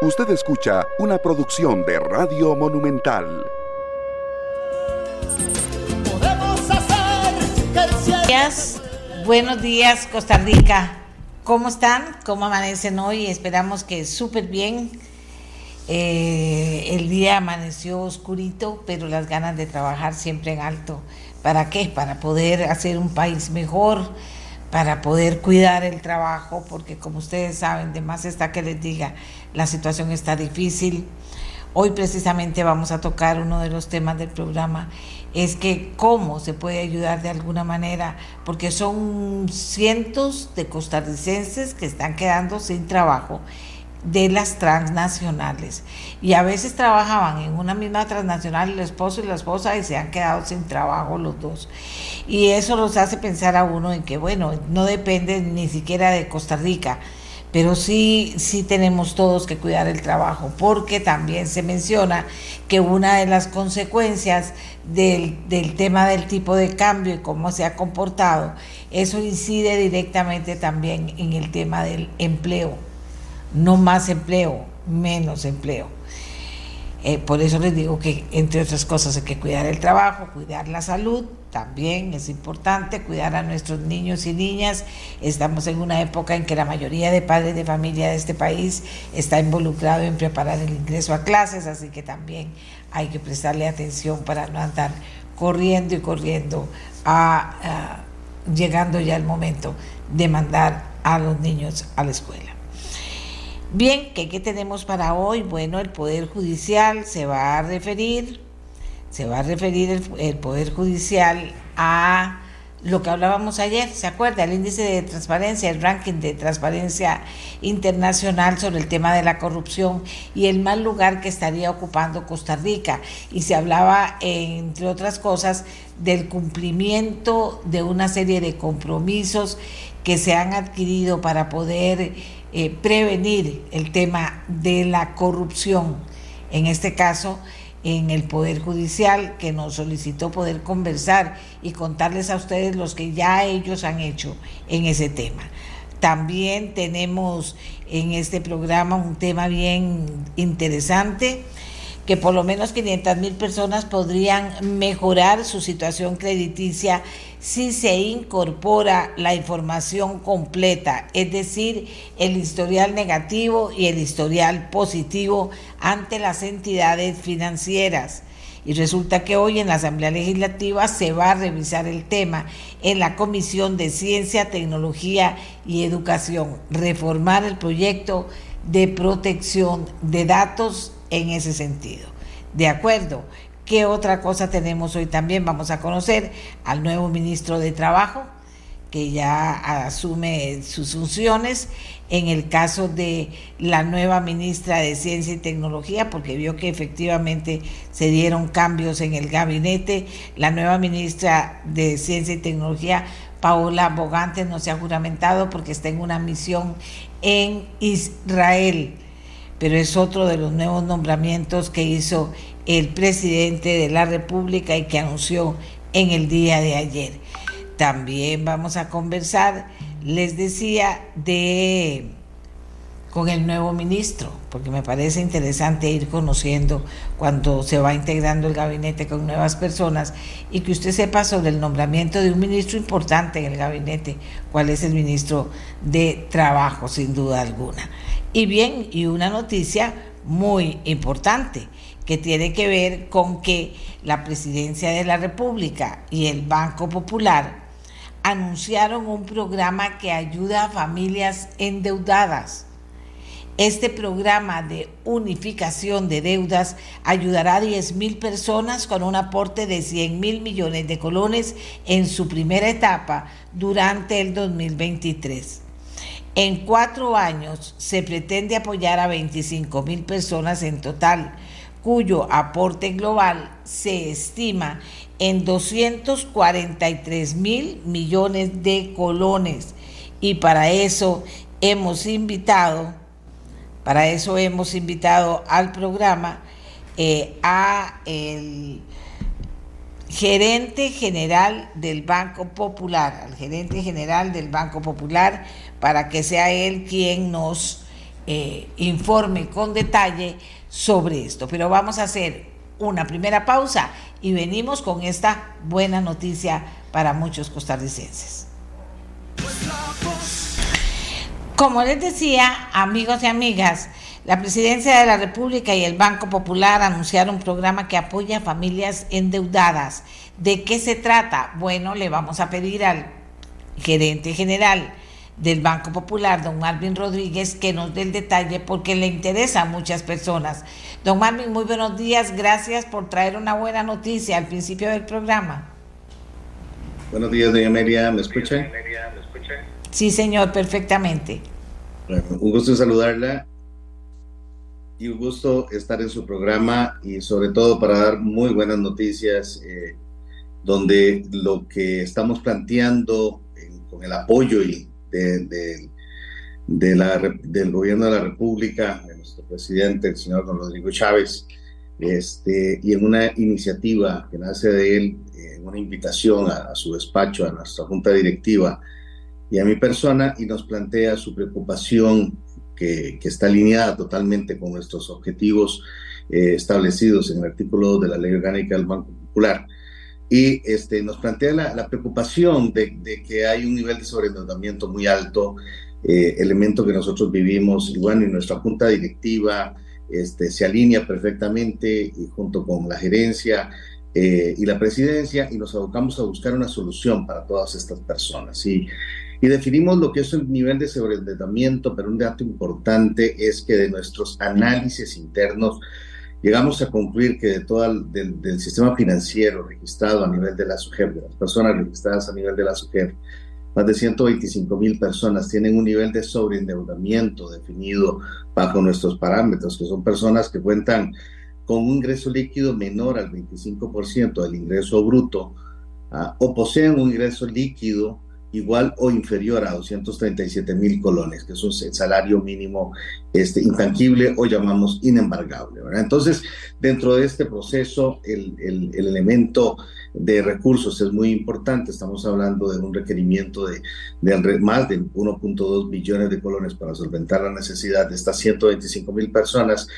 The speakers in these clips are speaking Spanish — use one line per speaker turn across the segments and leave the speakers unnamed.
Usted escucha una producción de Radio Monumental.
Días, buenos días Costa Rica. ¿Cómo están? ¿Cómo amanecen hoy? Esperamos que súper bien. Eh, el día amaneció oscurito, pero las ganas de trabajar siempre en alto. ¿Para qué? Para poder hacer un país mejor, para poder cuidar el trabajo, porque como ustedes saben, de más está que les diga, la situación está difícil. Hoy precisamente vamos a tocar uno de los temas del programa, es que cómo se puede ayudar de alguna manera, porque son cientos de costarricenses que están quedando sin trabajo de las transnacionales. Y a veces trabajaban en una misma transnacional el esposo y la esposa y se han quedado sin trabajo los dos. Y eso los hace pensar a uno en que, bueno, no depende ni siquiera de Costa Rica, pero sí, sí tenemos todos que cuidar el trabajo, porque también se menciona que una de las consecuencias del, del tema del tipo de cambio y cómo se ha comportado, eso incide directamente también en el tema del empleo no más empleo, menos empleo. Eh, por eso les digo que, entre otras cosas, hay que cuidar el trabajo, cuidar la salud, también es importante cuidar a nuestros niños y niñas. Estamos en una época en que la mayoría de padres de familia de este país está involucrado en preparar el ingreso a clases, así que también hay que prestarle atención para no andar corriendo y corriendo, a, llegando ya el momento de mandar a los niños a la escuela. Bien, ¿qué, tenemos para hoy? Bueno, el Poder Judicial se va a referir, se va a referir el, Poder Judicial a lo que hablábamos ayer, ¿se acuerda? El índice de transparencia, el ranking de transparencia internacional sobre el tema de la corrupción y el mal lugar que estaría ocupando Costa Rica. Y se hablaba, entre otras cosas, del cumplimiento de una serie de compromisos que se han adquirido para poder eh, prevenir el tema de la corrupción, en este caso en el Poder Judicial, que nos solicitó poder conversar y contarles a ustedes los que ya ellos han hecho en ese tema. También tenemos en este programa un tema bien interesante que por lo menos 500 mil personas podrían mejorar su situación crediticia si se incorpora la información completa, es decir, el historial negativo y el historial positivo ante las entidades financieras. Y resulta que hoy en la Asamblea Legislativa se va a revisar el tema en la Comisión de Ciencia, Tecnología y Educación, reformar el proyecto de protección de datos en ese sentido. De acuerdo. ¿Qué otra cosa tenemos hoy también? Vamos a conocer al nuevo ministro de Trabajo, que ya asume sus funciones. En el caso de la nueva ministra de Ciencia y Tecnología, porque vio que efectivamente se dieron cambios en el gabinete, la nueva ministra de Ciencia y Tecnología, Paola Bogante, no se ha juramentado porque está en una misión en Israel pero es otro de los nuevos nombramientos que hizo el presidente de la República y que anunció en el día de ayer. También vamos a conversar, les decía, de con el nuevo ministro, porque me parece interesante ir conociendo cuando se va integrando el gabinete con nuevas personas y que usted sepa sobre el nombramiento de un ministro importante en el gabinete, cuál es el ministro de Trabajo, sin duda alguna. Y bien, y una noticia muy importante que tiene que ver con que la Presidencia de la República y el Banco Popular anunciaron un programa que ayuda a familias endeudadas. Este programa de unificación de deudas ayudará a 10 mil personas con un aporte de 100 mil millones de colones en su primera etapa durante el 2023. En cuatro años se pretende apoyar a 25 mil personas en total, cuyo aporte global se estima en 243 mil millones de colones. Y para eso hemos invitado, para eso hemos invitado al programa eh, a el gerente general del Banco Popular, al gerente general del Banco Popular, para que sea él quien nos eh, informe con detalle sobre esto. Pero vamos a hacer una primera pausa y venimos con esta buena noticia para muchos costarricenses. Como les decía, amigos y amigas, la Presidencia de la República y el Banco Popular anunciaron un programa que apoya a familias endeudadas. ¿De qué se trata? Bueno, le vamos a pedir al gerente general del Banco Popular, don Marvin Rodríguez, que nos dé el detalle porque le interesa a muchas personas. Don Marvin, muy buenos días. Gracias por traer una buena noticia al principio del programa.
Buenos días, doña Amelia. ¿Me escucha?
Sí, señor, perfectamente.
un gusto saludarla y un gusto estar en su programa y sobre todo para dar muy buenas noticias eh, donde lo que estamos planteando con el apoyo y de, de, la, del gobierno de la República, de nuestro presidente, el señor don Rodrigo Chávez, este, y en una iniciativa que nace de él, en una invitación a, su despacho, a nuestra junta directiva y a mi persona, y nos plantea su preocupación que, que está alineada totalmente con nuestros objetivos eh, establecidos en el artículo 2 de la Ley Orgánica del Banco Popular y este, nos plantea la, preocupación de, que hay un nivel de sobreendeudamiento muy alto, eh, elemento que nosotros vivimos, y bueno, y nuestra junta directiva este, se alinea perfectamente y junto con la gerencia eh, y la presidencia y nos abocamos a buscar una solución para todas estas personas. Y, y definimos lo que es el nivel de sobreendeudamiento, pero un dato importante es que de nuestros análisis internos, llegamos a concluir que de todo el, del, sistema financiero registrado a nivel de la SUGEF, de las personas registradas a nivel de la SUGEF, más de 125 mil personas tienen un nivel de sobreendeudamiento definido bajo nuestros parámetros, que son personas que cuentan con un ingreso líquido menor al 25% del ingreso bruto ah, o poseen un ingreso líquido igual o inferior a 237 mil colones, que es un salario mínimo este, intangible o llamamos inembargable. Entonces, dentro de este proceso, el, el, elemento de recursos es muy importante. Estamos hablando de un requerimiento de, de más de 1.2 billones de colones para solventar la necesidad de estas 125 mil personas.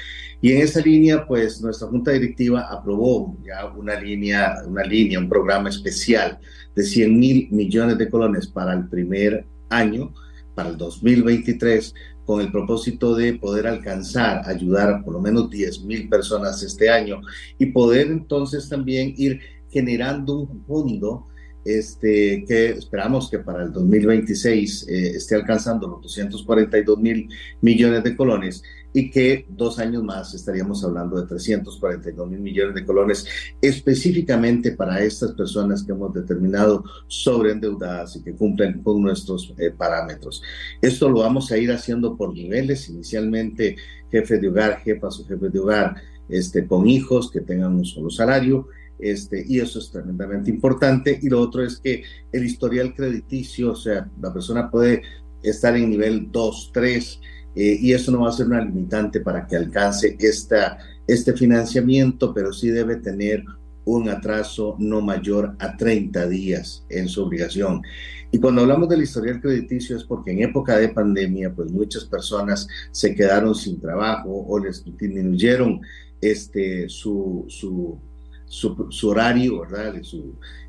Y en esa línea, pues nuestra junta directiva aprobó ya una línea, una línea, un programa especial de 100 mil millones de colones para el primer año, para el 2023, con el propósito de poder alcanzar, ayudar a por lo menos 10 mil personas este año y poder entonces también ir generando un fondo este, que esperamos que para el 2026 eh, esté alcanzando los 242 mil millones de colones y que dos años más estaríamos hablando de 342 mil millones de colones específicamente para estas personas que hemos determinado sobreendeudadas y que cumplen con nuestros eh, parámetros. Esto lo vamos a ir haciendo por niveles, inicialmente jefe de hogar, jefas o jefes de hogar este, con hijos que tengan un solo salario. Este, y eso es tremendamente importante. Y lo otro es que el historial crediticio, o sea, la persona puede estar en nivel 2, 3, eh, y eso no va a ser una limitante para que alcance esta, este financiamiento, pero sí debe tener un atraso no mayor a 30 días en su obligación. Y cuando hablamos del historial crediticio es porque en época de pandemia, pues muchas personas se quedaron sin trabajo o les disminuyeron este, su, su su, horario, ¿verdad?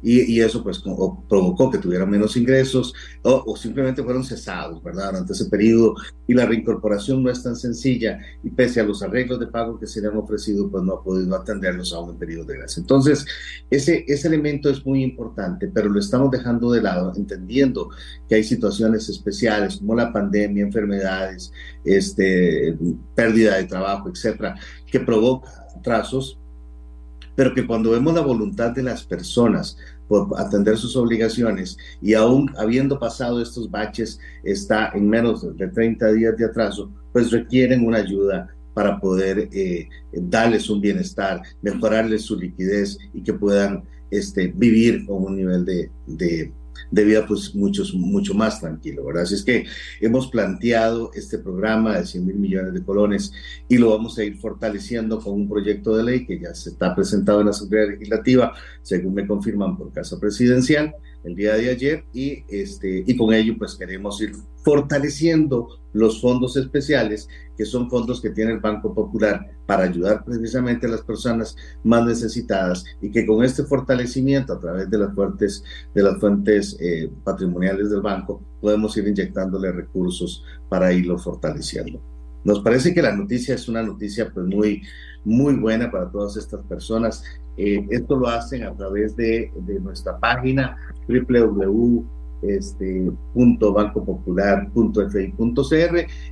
Y, eso pues provocó que tuvieran menos ingresos o, simplemente fueron cesados, ¿verdad? Durante ese periodo y la reincorporación no es tan sencilla y pese a los arreglos de pago que se le han ofrecido, pues no ha podido atenderlos aún en periodo de gracia. Entonces, ese, ese elemento es muy importante, pero lo estamos dejando de lado, entendiendo que hay situaciones especiales como la pandemia, enfermedades, este, pérdida de trabajo, etcétera, que provoca atrasos pero que cuando vemos la voluntad de las personas por atender sus obligaciones y aún habiendo pasado estos baches está en menos de 30 días de atraso, pues requieren una ayuda para poder eh, darles un bienestar, mejorarles su liquidez y que puedan este, vivir con un nivel de, de de pues muchos, mucho más tranquilo, ¿verdad? Así es que hemos planteado este programa de 100 mil millones de colones y lo vamos a ir fortaleciendo con un proyecto de ley que ya se está presentado en la Asamblea Legislativa, según me confirman por Casa Presidencial, el día de ayer y, este, y con ello pues queremos ir fortaleciendo los fondos especiales, que son fondos que tiene el Banco Popular para ayudar precisamente a las personas más necesitadas y que con este fortalecimiento a través de las fuentes, de las fuentes eh, patrimoniales del banco podemos ir inyectándole recursos para irlo fortaleciendo. Nos parece que la noticia es una noticia pues muy, muy buena para todas estas personas. Eh, esto lo hacen a través de, nuestra página www este.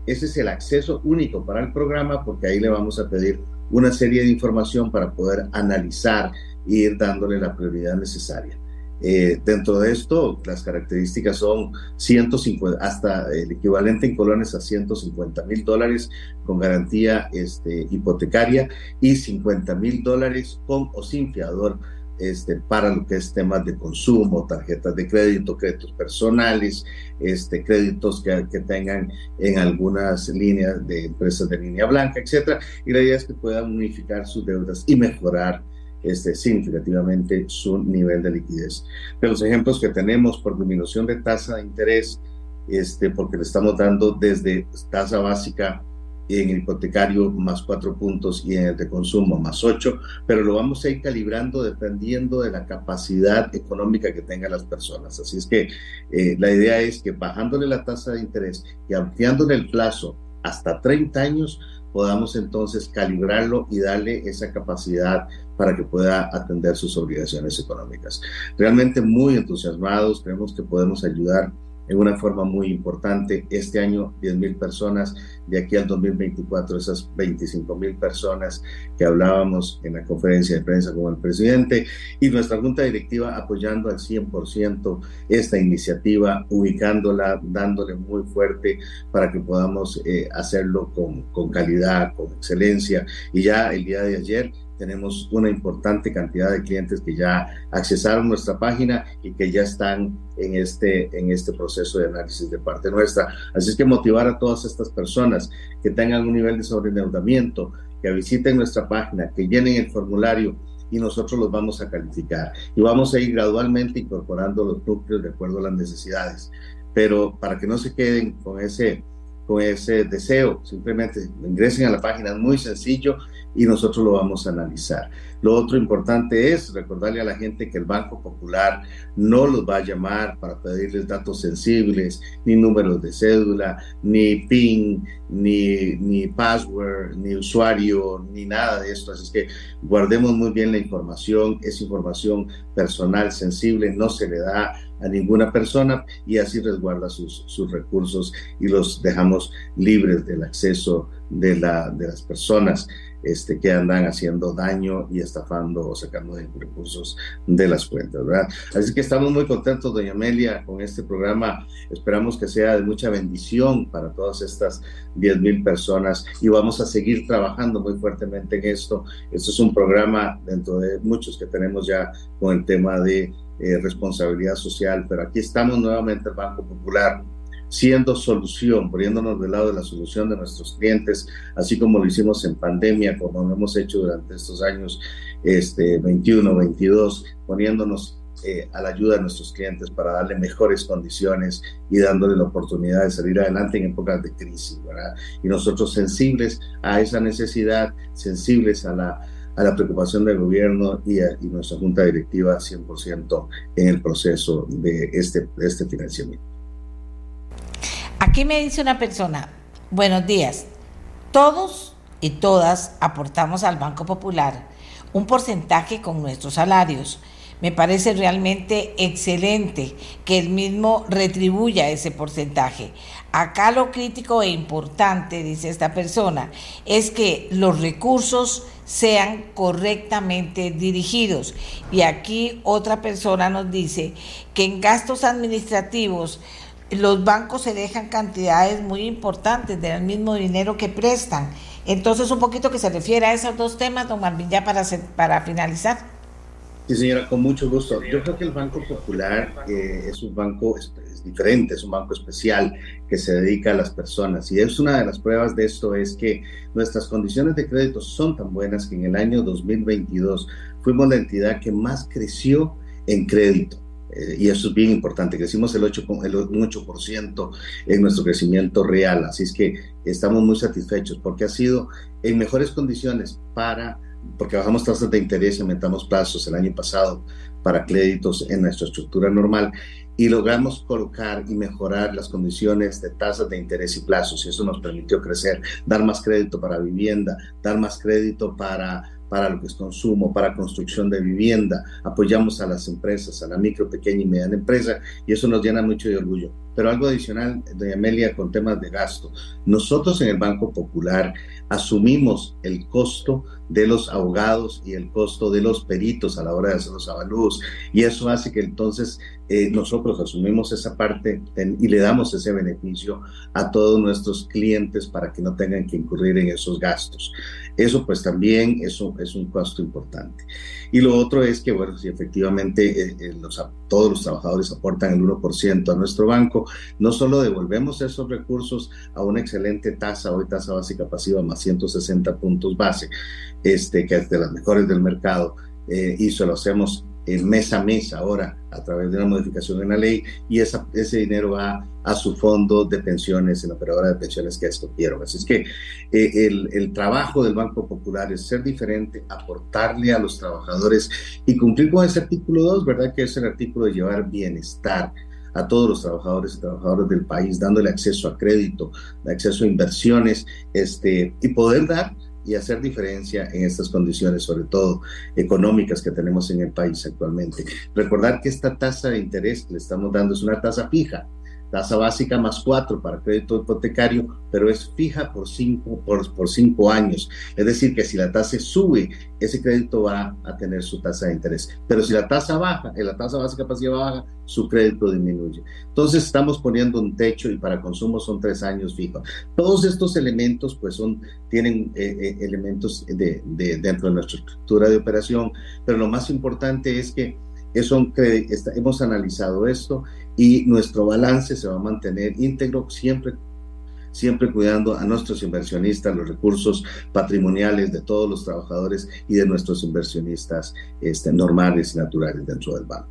Ese es el acceso único para el programa porque ahí le vamos a pedir una serie de información para poder analizar e ir dándole la prioridad necesaria. Eh, dentro de esto, las características son 150, hasta el equivalente en colones a 150 mil dólares con garantía este, hipotecaria y 50 mil dólares con o sin fiador este, para lo que es temas de consumo, tarjetas de crédito, créditos personales, este, créditos que, que tengan en algunas líneas de empresas de línea blanca, etcétera. Y la idea es que puedan unificar sus deudas y mejorar este, significativamente su nivel de liquidez. De los ejemplos que tenemos por disminución de tasa de interés, este, porque le estamos dando desde tasa básica en el hipotecario más cuatro puntos y en el de consumo más ocho, pero lo vamos a ir calibrando dependiendo de la capacidad económica que tengan las personas. Así es que eh, la idea es que bajándole la tasa de interés y ampliándole el plazo hasta 30 años, podamos entonces calibrarlo y darle esa capacidad para que pueda atender sus obligaciones económicas. Realmente muy entusiasmados, creemos que podemos ayudar en una forma muy importante. Este año 10 mil personas, de aquí al 2024 esas 25 mil personas que hablábamos en la conferencia de prensa con el presidente y nuestra junta directiva apoyando al 100% esta iniciativa, ubicándola, dándole muy fuerte para que podamos eh, hacerlo con, con calidad, con excelencia. Y ya el día de ayer tenemos una importante cantidad de clientes que ya accesaron nuestra página y que ya están en este, en este proceso de análisis de parte nuestra. Así es que motivar a todas estas personas que tengan un nivel de sobreendeudamiento, que visiten nuestra página, que llenen el formulario y nosotros los vamos a calificar. Y vamos a ir gradualmente incorporando los núcleos de acuerdo a las necesidades. Pero para que no se queden con ese con ese deseo. Simplemente ingresen a la página, es muy sencillo y nosotros lo vamos a analizar. Lo otro importante es recordarle a la gente que el Banco Popular no los va a llamar para pedirles datos sensibles, ni números de cédula, ni PIN, ni, ni password, ni usuario, ni nada de esto. Así que guardemos muy bien la información, es información personal, sensible, no se le da a ninguna persona y así resguarda sus, sus recursos y los dejamos libres del acceso de, la, de las personas este, que andan haciendo daño y estafando o sacando recursos de las cuentas, ¿verdad? Así que estamos muy contentos, doña Amelia, con este programa. Esperamos que sea de mucha bendición para todas estas 10 mil personas y vamos a seguir trabajando muy fuertemente en esto. Esto es un programa dentro de muchos que tenemos ya con el tema de eh, responsabilidad social, pero aquí estamos nuevamente el Banco Popular siendo solución, poniéndonos del lado de la solución de nuestros clientes, así como lo hicimos en pandemia, como lo hemos hecho durante estos años este, 21, 22, poniéndonos eh, a la ayuda de nuestros clientes para darle mejores condiciones y dándole la oportunidad de salir adelante en épocas de crisis. Y nosotros sensibles a esa necesidad, sensibles a la a la preocupación del gobierno y, a, nuestra junta directiva 100% en el proceso de este, este financiamiento.
Aquí me dice una persona, buenos días, todos y todas aportamos al Banco Popular un porcentaje con nuestros salarios. Me parece realmente excelente que el mismo retribuya ese porcentaje. Acá lo crítico e importante, dice esta persona, es que los recursos sean correctamente dirigidos. Y aquí otra persona nos dice que en gastos administrativos los bancos se dejan cantidades muy importantes del mismo dinero que prestan. Entonces, un poquito que se refiere a esos dos temas, don Marvin, ya para, para finalizar.
Sí, señora, con mucho gusto. Yo creo que el Banco Popular eh, es un banco diferente, es un banco especial que se dedica a las personas. Y es una de las pruebas de esto es que nuestras condiciones de crédito son tan buenas que en el año 2022 fuimos la entidad que más creció en crédito Eh, y eso es bien importante. Crecimos el 8, el, un 8% en nuestro crecimiento real. Así es que estamos muy satisfechos porque ha sido en mejores condiciones para, porque bajamos tasas de interés y aumentamos plazos el año pasado para créditos en nuestra estructura normal y logramos colocar y mejorar las condiciones de tasas de interés y plazos y eso nos permitió crecer, dar más crédito para vivienda, dar más crédito para para lo que es consumo, para construcción de vivienda, apoyamos a las empresas, a la micro, pequeña y mediana empresa, y eso nos llena mucho de orgullo. Pero algo adicional, doña Amelia, con temas de gasto. Nosotros en el Banco Popular asumimos el costo de los abogados y el costo de los peritos a la hora de hacer los avalúos. Y eso hace que entonces eh, nosotros asumimos esa parte y le damos ese beneficio a todos nuestros clientes para que no tengan que incurrir en esos gastos. Eso pues también eso es un costo importante. Y lo otro es que, bueno, si efectivamente eh, eh, los, todos los trabajadores aportan el 1% a nuestro banco, no solo devolvemos esos recursos a una excelente tasa, hoy tasa básica pasiva más 160 puntos base, este, que es de las mejores del mercado, eh, y se lo hacemos mes a mes ahora a través de una modificación en la ley y ese dinero va a su fondo de pensiones en la operadora de pensiones que escogieron. Así es que eh, el, el, trabajo del Banco Popular es ser diferente, aportarle a los trabajadores y cumplir con ese artículo 2, ¿verdad? Que es el artículo de llevar bienestar a todos los trabajadores y trabajadoras del país, dándole acceso a crédito, acceso a inversiones, este, y poder dar y hacer diferencia en estas condiciones, sobre todo económicas que tenemos en el país actualmente. Recordar que esta tasa de interés que le estamos dando es una tasa fija, tasa básica más cuatro para crédito hipotecario, pero es fija por cinco, por, por cinco años. Es decir, que si la tasa sube, ese crédito va a tener su tasa de interés. Pero si la tasa baja, en la tasa básica pasiva baja, su crédito disminuye. Entonces estamos poniendo un techo y para consumo son tres años fijos. Todos estos elementos pues son, tienen eh, eh, elementos de, de, dentro de nuestra estructura de operación, pero lo más importante es que eso, hemos analizado esto y nuestro balance se va a mantener íntegro siempre siempre cuidando a nuestros inversionistas, los recursos patrimoniales de todos los trabajadores y de nuestros inversionistas este, normales y naturales dentro del banco.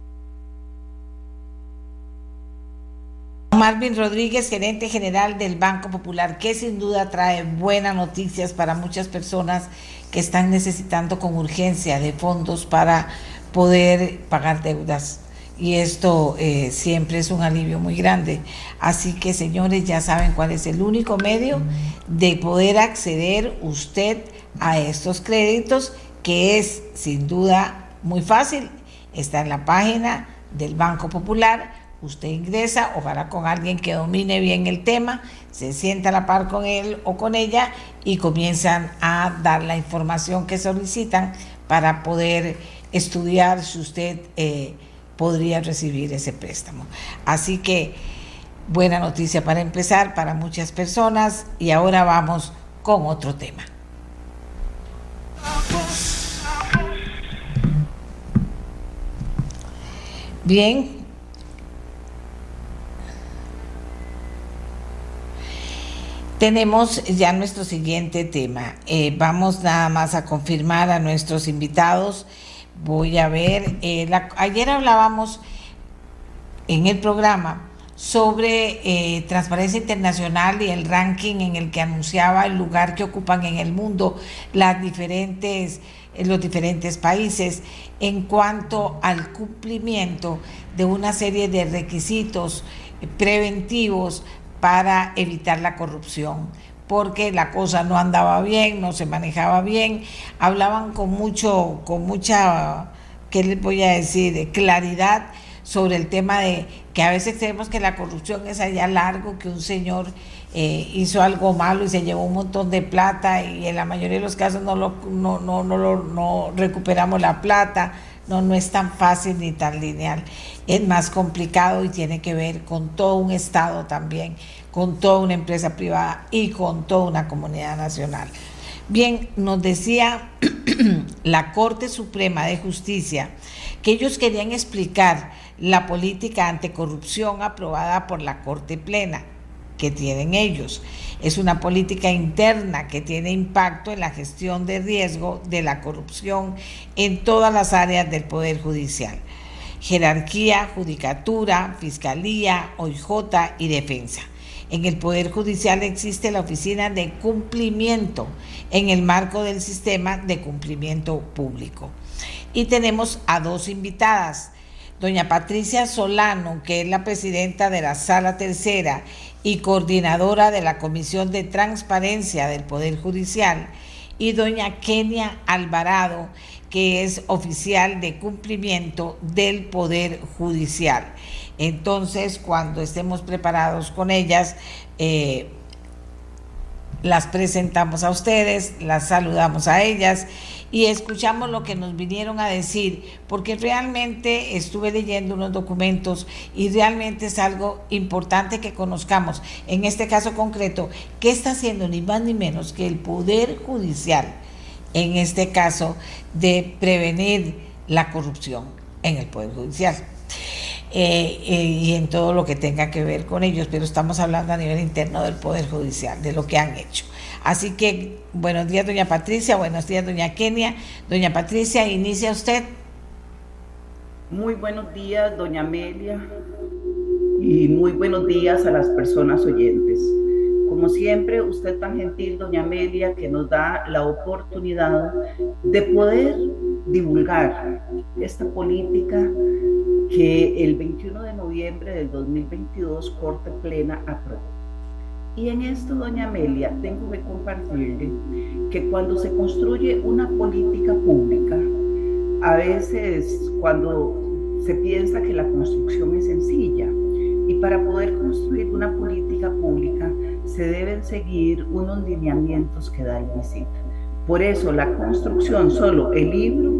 Marvin Rodríguez, gerente general del Banco Popular, que sin duda trae buenas noticias para muchas personas que están necesitando con urgencia de fondos para poder pagar deudas. Y esto eh, siempre es un alivio muy grande. Así que, señores, ya saben cuál es el único medio de poder acceder usted a estos créditos, que es sin duda muy fácil. Está en la página del Banco Popular. Usted ingresa, ojalá con alguien que domine bien el tema, se sienta a la par con él o con ella y comienzan a dar la información que solicitan para poder estudiar si usted eh, podría recibir ese préstamo. Así que buena noticia para empezar para muchas personas y ahora vamos con otro tema. Bien. Tenemos ya nuestro siguiente tema. Eh, vamos nada más a confirmar a nuestros invitados Voy a ver, eh, ayer hablábamos en el programa sobre eh, Transparencia Internacional y el ranking en el que anunciaba el lugar que ocupan en el mundo las diferentes, eh, los diferentes países en cuanto al cumplimiento de una serie de requisitos preventivos para evitar la corrupción porque la cosa no andaba bien, no se manejaba bien, hablaban con mucho, con mucha, ¿qué les voy a decir?, claridad sobre el tema de que a veces creemos que la corrupción es allá largo, que un señor eh, hizo algo malo y se llevó un montón de plata y en la mayoría de los casos no, lo, no, no, no, no recuperamos la plata. No, no es tan fácil ni tan lineal. Es más complicado y tiene que ver con todo un Estado también con toda una empresa privada y con toda una comunidad nacional. Bien, nos decía la Corte Suprema de Justicia que ellos querían explicar la política anticorrupción aprobada por la Corte Plena que tienen ellos. Es una política interna que tiene impacto en la gestión de riesgo de la corrupción en todas las áreas del Poder Judicial. jerarquía, judicatura, fiscalía, OIJ y defensa. En el Poder Judicial existe la Oficina de Cumplimiento en el marco del sistema de cumplimiento público. Y tenemos a dos invitadas, doña Patricia Solano, que es la presidenta de la Sala Tercera y coordinadora de la Comisión de Transparencia del Poder Judicial, y doña Kenia Alvarado, que es oficial de cumplimiento del Poder Judicial. Entonces, cuando estemos preparados con ellas, eh, las presentamos a ustedes, las saludamos a ellas y escuchamos lo que nos vinieron a decir, porque realmente estuve leyendo unos documentos y realmente es algo importante que conozcamos. En este caso concreto, ¿qué está haciendo ni más ni menos que el Poder Judicial, en este caso, de prevenir la corrupción en el Poder Judicial? Eh, eh, y en todo lo que tenga que ver con ellos, pero estamos hablando a nivel interno del Poder Judicial, de lo que han hecho. Así que buenos días, doña Patricia, buenos días, doña Kenia. Doña Patricia, inicia usted.
Muy buenos días, doña Amelia, y muy buenos días a las personas oyentes. Como siempre, usted tan gentil, doña Amelia, que nos da la oportunidad de poder divulgar esta política que el 21 de noviembre del 2022 Corte Plena aprobó. Y en esto, doña Amelia, tengo que compartirle que cuando se construye una política pública, a veces cuando se piensa que la construcción es sencilla, y para poder construir una política pública se deben seguir unos lineamientos que da el MISIT. Por eso la construcción, solo el libro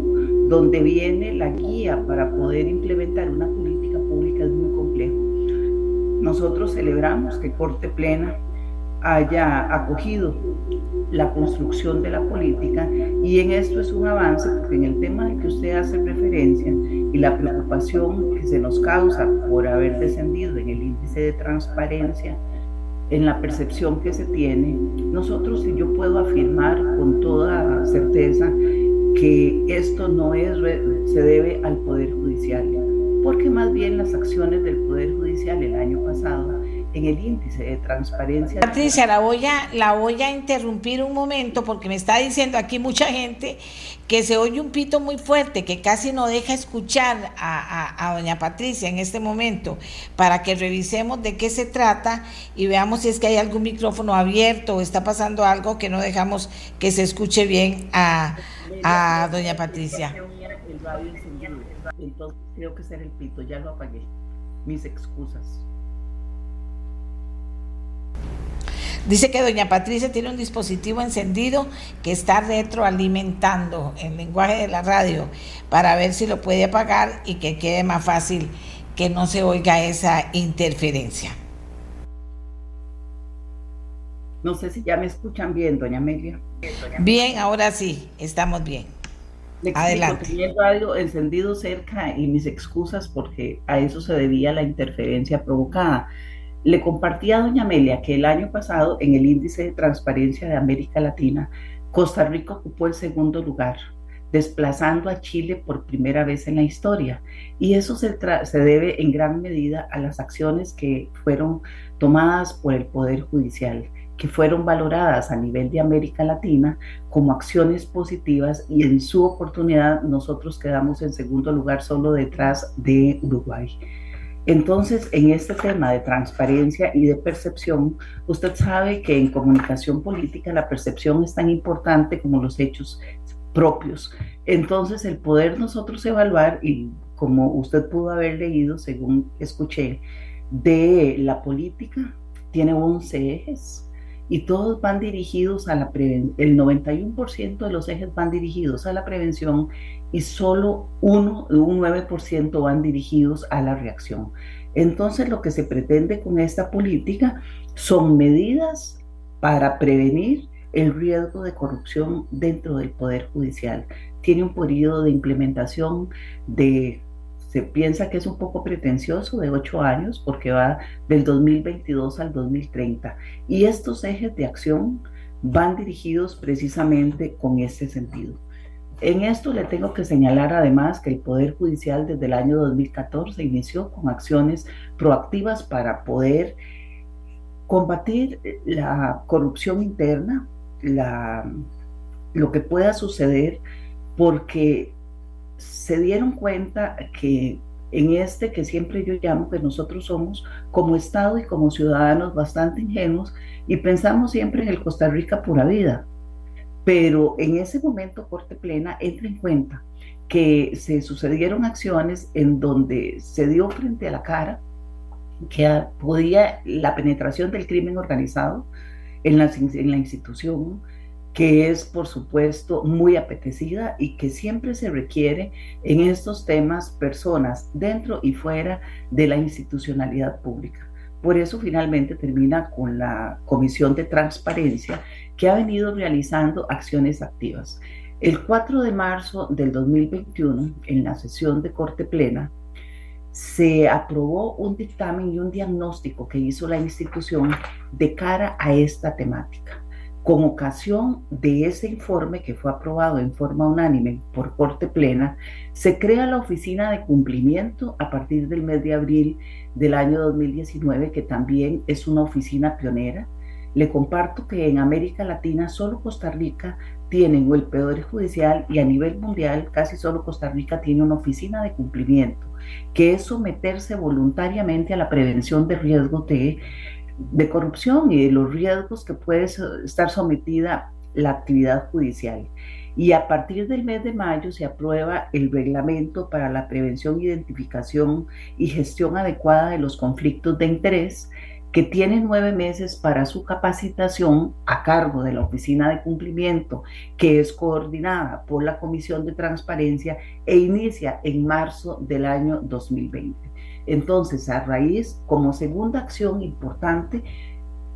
donde viene la guía para poder implementar una política pública es muy complejo. Nosotros celebramos que Corte Plena haya acogido la construcción de la política y en esto es un avance porque en el tema al que usted hace referencia y la preocupación que se nos causa por haber descendido en el índice de transparencia en la percepción que se tiene, nosotros y yo puedo afirmar con toda certeza que esto no es se debe al poder judicial, porque más bien las acciones del poder judicial el año pasado en el índice de transparencia.
Patricia, la voy, a, la voy a interrumpir un momento porque me está diciendo aquí mucha gente que se oye un pito muy fuerte, que casi no deja escuchar a, a, doña Patricia en este momento, para que revisemos de qué se trata y veamos si es que hay algún micrófono abierto o está pasando algo que no dejamos que se escuche bien a, a doña Patricia.
Entonces creo que será el pito, ya lo apagué. Mis excusas.
Dice que doña Patricia tiene un dispositivo encendido que está retroalimentando el lenguaje de la radio para ver si lo puede apagar y que quede más fácil que no se oiga esa interferencia.
No sé si ya me escuchan bien, doña Amelia.
Bien, ahora sí, estamos bien.
Adelante. Tenía el radio encendido cerca y mis excusas porque a eso se debía la interferencia provocada. Le compartí a doña Amelia que el año pasado en el índice de transparencia de América Latina, Costa Rica ocupó el segundo lugar, desplazando a Chile por primera vez en la historia. Y eso se, se, debe en gran medida a las acciones que fueron tomadas por el Poder Judicial, que fueron valoradas a nivel de América Latina como acciones positivas y en su oportunidad nosotros quedamos en segundo lugar solo detrás de Uruguay. Entonces, en este tema de transparencia y de percepción, usted sabe que en comunicación política la percepción es tan importante como los hechos propios. Entonces, el poder nosotros evaluar, y como usted pudo haber leído, según escuché, de la política, tiene 11 ejes y todos van dirigidos a la prevención. El 91% de los ejes van dirigidos a la prevención y solo uno, un 9% van dirigidos a la reacción. Entonces lo que se pretende con esta política son medidas para prevenir el riesgo de corrupción dentro del Poder Judicial. Tiene un periodo de implementación de se piensa que es un poco pretencioso de ocho años porque va del 2022 al 2030. Y estos ejes de acción van dirigidos precisamente con ese sentido. En esto le tengo que señalar además que el Poder Judicial desde el año 2014 inició con acciones proactivas para poder combatir la corrupción interna, la, lo que pueda suceder, porque se dieron cuenta que en este que siempre yo llamo que nosotros somos como Estado y como ciudadanos bastante ingenuos y pensamos siempre en el Costa Rica pura vida. Pero en ese momento Corte Plena entra en cuenta que se sucedieron acciones en donde se dio frente a la cara que podía la penetración del crimen organizado en la, en la institución, que es por supuesto muy apetecida y que siempre se requiere en estos temas personas dentro y fuera de la institucionalidad pública. Por eso finalmente termina con la Comisión de Transparencia que ha venido realizando acciones activas. El 4 de marzo del 2021, en la sesión de Corte Plena, se aprobó un dictamen y un diagnóstico que hizo la institución de cara a esta temática. Con ocasión de ese informe que fue aprobado en forma unánime por Corte Plena, se crea la Oficina de Cumplimiento a partir del mes de abril del año 2019, que también es una oficina pionera. Le comparto que en América Latina solo Costa Rica tiene el Poder Judicial y a nivel mundial casi solo Costa Rica tiene una oficina de cumplimiento, que es someterse voluntariamente a la prevención de riesgos de de corrupción y de los riesgos que puede estar sometida la actividad judicial. Y a partir del mes de mayo se aprueba el reglamento para la prevención, identificación y gestión adecuada de los conflictos de interés, que tiene nueve meses para su capacitación a cargo de la Oficina de Cumplimiento, que es coordinada por la Comisión de Transparencia e inicia en marzo del año 2020. Entonces, a raíz, como segunda acción importante,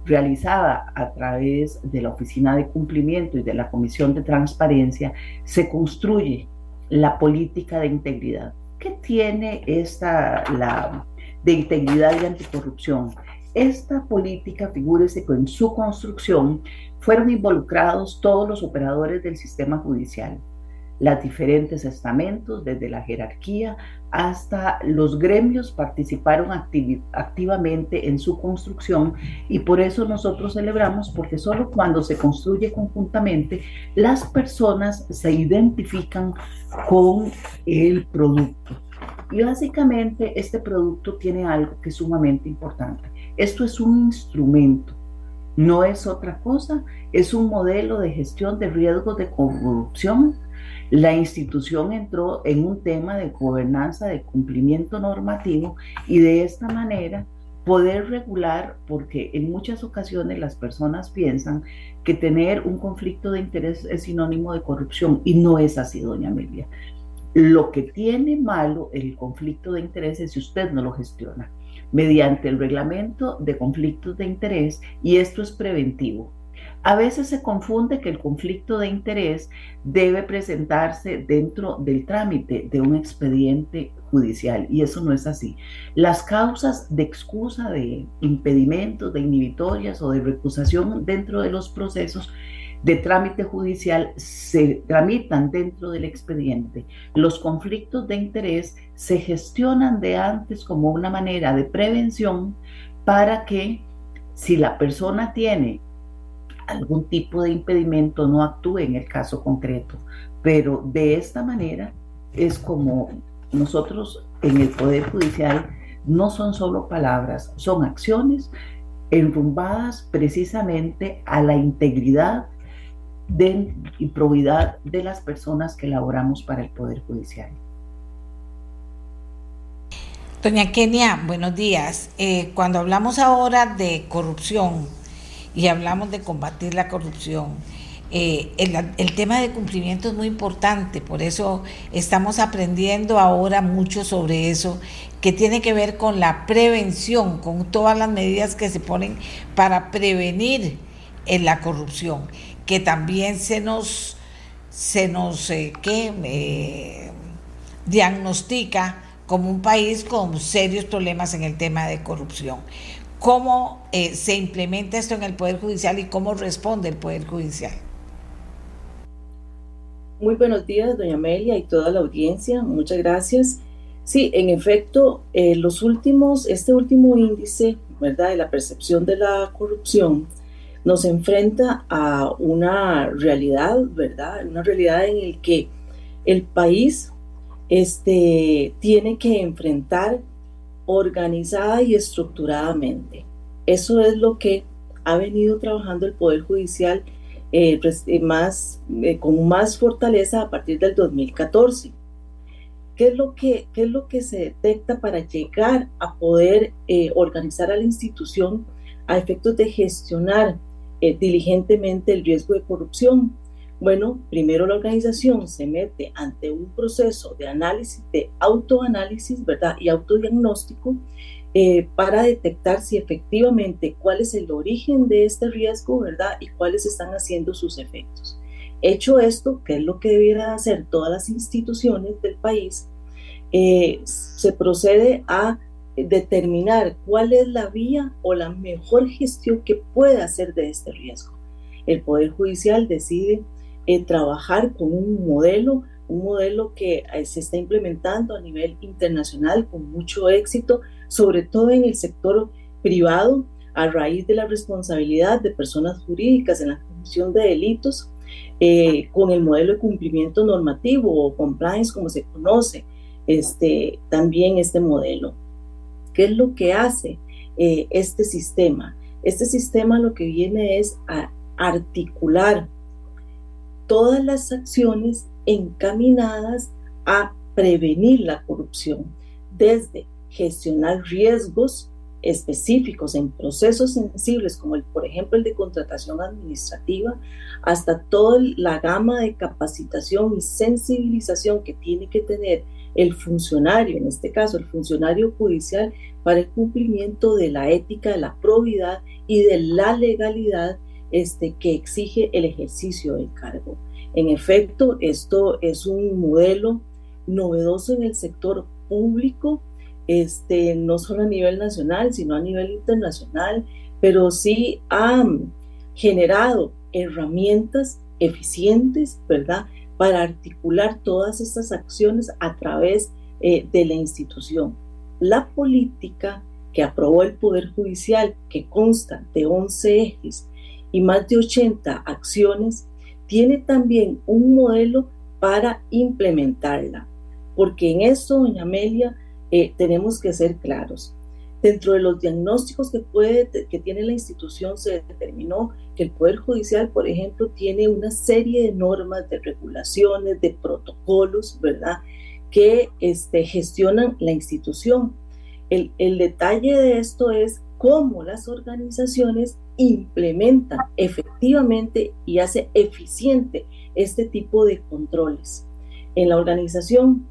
realizada a través de la Oficina de Cumplimiento y de la Comisión de Transparencia, se construye la política de integridad. ¿Qué tiene esta la de integridad y anticorrupción? Esta política, figúrese que en su construcción fueron involucrados todos los operadores del sistema judicial, los diferentes estamentos, desde la jerarquía hasta los gremios participaron activamente en su construcción y por eso nosotros celebramos porque solo cuando se construye conjuntamente las personas se identifican con el producto. Y básicamente este producto tiene algo que es sumamente importante. Esto es un instrumento, no es otra cosa, es un modelo de gestión de riesgos de corrupción la institución entró en un tema de gobernanza, de cumplimiento normativo y de esta manera poder regular, porque en muchas ocasiones las personas piensan que tener un conflicto de interés es sinónimo de corrupción y no es así, doña Amelia. Lo que tiene malo el conflicto de interés es si usted no lo gestiona mediante el reglamento de conflictos de interés y esto es preventivo. A veces se confunde que el conflicto de interés debe presentarse dentro del trámite de un expediente judicial y eso no es así. Las causas de excusa, de impedimentos, de inhibitorias o de recusación dentro de los procesos de trámite judicial se tramitan dentro del expediente. Los conflictos de interés se gestionan de antes como una manera de prevención para que si la persona tiene algún tipo de impedimento no actúe en el caso concreto. Pero de esta manera es como nosotros en el Poder Judicial no son solo palabras, son acciones enrumbadas precisamente a la integridad y probidad de las personas que elaboramos para el Poder Judicial.
Doña Kenia, buenos días. Eh, cuando hablamos ahora de corrupción, y hablamos de combatir la corrupción. Eh, el, tema de cumplimiento es muy importante, por eso estamos aprendiendo ahora mucho sobre eso, que tiene que ver con la prevención, con todas las medidas que se ponen para prevenir en eh, la corrupción, que también se nos, se nos eh, diagnostica como un país con serios problemas en el tema de corrupción cómo eh, se implementa esto en el Poder Judicial y cómo responde el Poder Judicial.
Muy buenos días, doña Amelia y toda la audiencia. Muchas gracias. Sí, en efecto, eh, los últimos, este último índice, ¿verdad?, de la percepción de la corrupción, nos enfrenta a una realidad, ¿verdad? Una realidad en la que el país este, tiene que enfrentar organizada y estructuradamente. Eso es lo que ha venido trabajando el Poder Judicial eh, pues, eh, más, eh, con más fortaleza a partir del 2014. ¿Qué es, lo que, ¿Qué es lo que se detecta para llegar a poder organizar a la institución a efectos de gestionar diligentemente el riesgo de corrupción? Bueno, primero la organización se mete ante un proceso de análisis, de autoanálisis, ¿verdad? Y autodiagnóstico eh, para detectar si efectivamente cuál es el origen de este riesgo, ¿verdad? Y cuáles están haciendo sus efectos. Hecho esto, que es lo que debieran hacer todas las instituciones del país, eh, se procede a determinar cuál es la vía o la mejor gestión que puede hacer de este riesgo. El Poder Judicial decide eh, trabajar con un modelo, un modelo que se está implementando a nivel internacional con mucho éxito, sobre todo en el sector privado, a raíz de la responsabilidad de personas jurídicas en la comisión de delitos, eh, con el modelo de cumplimiento normativo o compliance, como se conoce, este, también este modelo. ¿Qué es lo que hace eh, este sistema? Este sistema lo que viene es a articular todas las acciones encaminadas a prevenir la corrupción, desde gestionar riesgos específicos en procesos sensibles como el, por ejemplo, el de contratación administrativa, hasta toda la gama de capacitación y sensibilización que tiene que tener el funcionario, en este caso el funcionario judicial, para el cumplimiento de la ética, de la probidad y de la legalidad este, que exige el ejercicio del cargo. En efecto, esto es un modelo novedoso en el sector público este, no solo a nivel nacional, sino a nivel internacional, pero sí ha generado herramientas eficientes, ¿verdad?, para articular todas estas acciones a través eh, de la institución. La política que aprobó el Poder Judicial, que consta de 11 ejes y más de 80 acciones, tiene también un modelo para implementarla. Porque en esto, doña Amelia, eh, tenemos que ser claros. Dentro de los diagnósticos que, puede, que tiene la institución se determinó que el Poder Judicial, por ejemplo, tiene una serie de normas, de regulaciones, de protocolos, ¿verdad?, que este, gestionan la institución. El, el detalle de esto es cómo las organizaciones implementan efectivamente y hace eficiente este tipo de controles. En la organización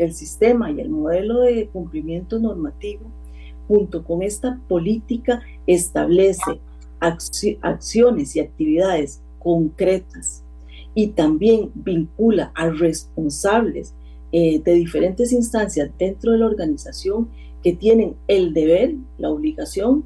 el sistema y el modelo de cumplimiento normativo, junto con esta política, establece acciones y actividades concretas y también vincula a responsables eh, de diferentes instancias dentro de la organización que tienen el deber, la obligación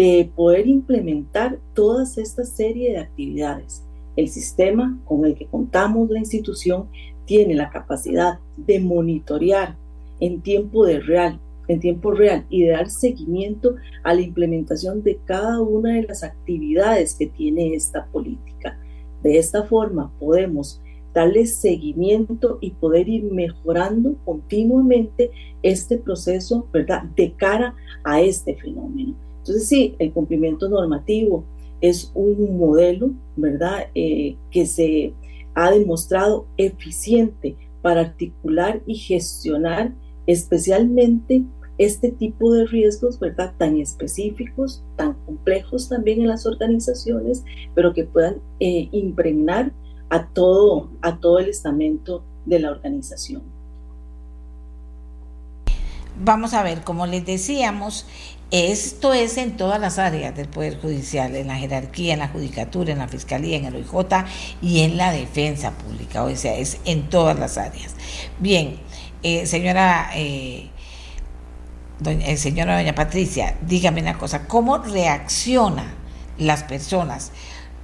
de poder implementar todas esta serie de actividades. El sistema con el que contamos la institución tiene la capacidad de monitorear en tiempo real, en tiempo real y de dar seguimiento a la implementación de cada una de las actividades que tiene esta política. De esta forma podemos darle seguimiento y poder ir mejorando continuamente este proceso, ¿verdad?, de cara a este fenómeno. Entonces, sí, el cumplimiento normativo es un modelo, ¿verdad?, eh, que se ha demostrado eficiente para articular y gestionar especialmente este tipo de riesgos, ¿verdad? Tan específicos, tan complejos también en las organizaciones, pero que puedan eh, impregnar a todo, a todo el estamento de la organización.
Vamos a ver, como les decíamos, esto es en todas las áreas del Poder Judicial, en la jerarquía, en la judicatura, en la fiscalía, en el OIJ y en la defensa pública, o sea, es en todas las áreas. Bien, eh, señora, eh, doña, eh, señora doña Patricia, dígame una cosa, ¿cómo reaccionan las personas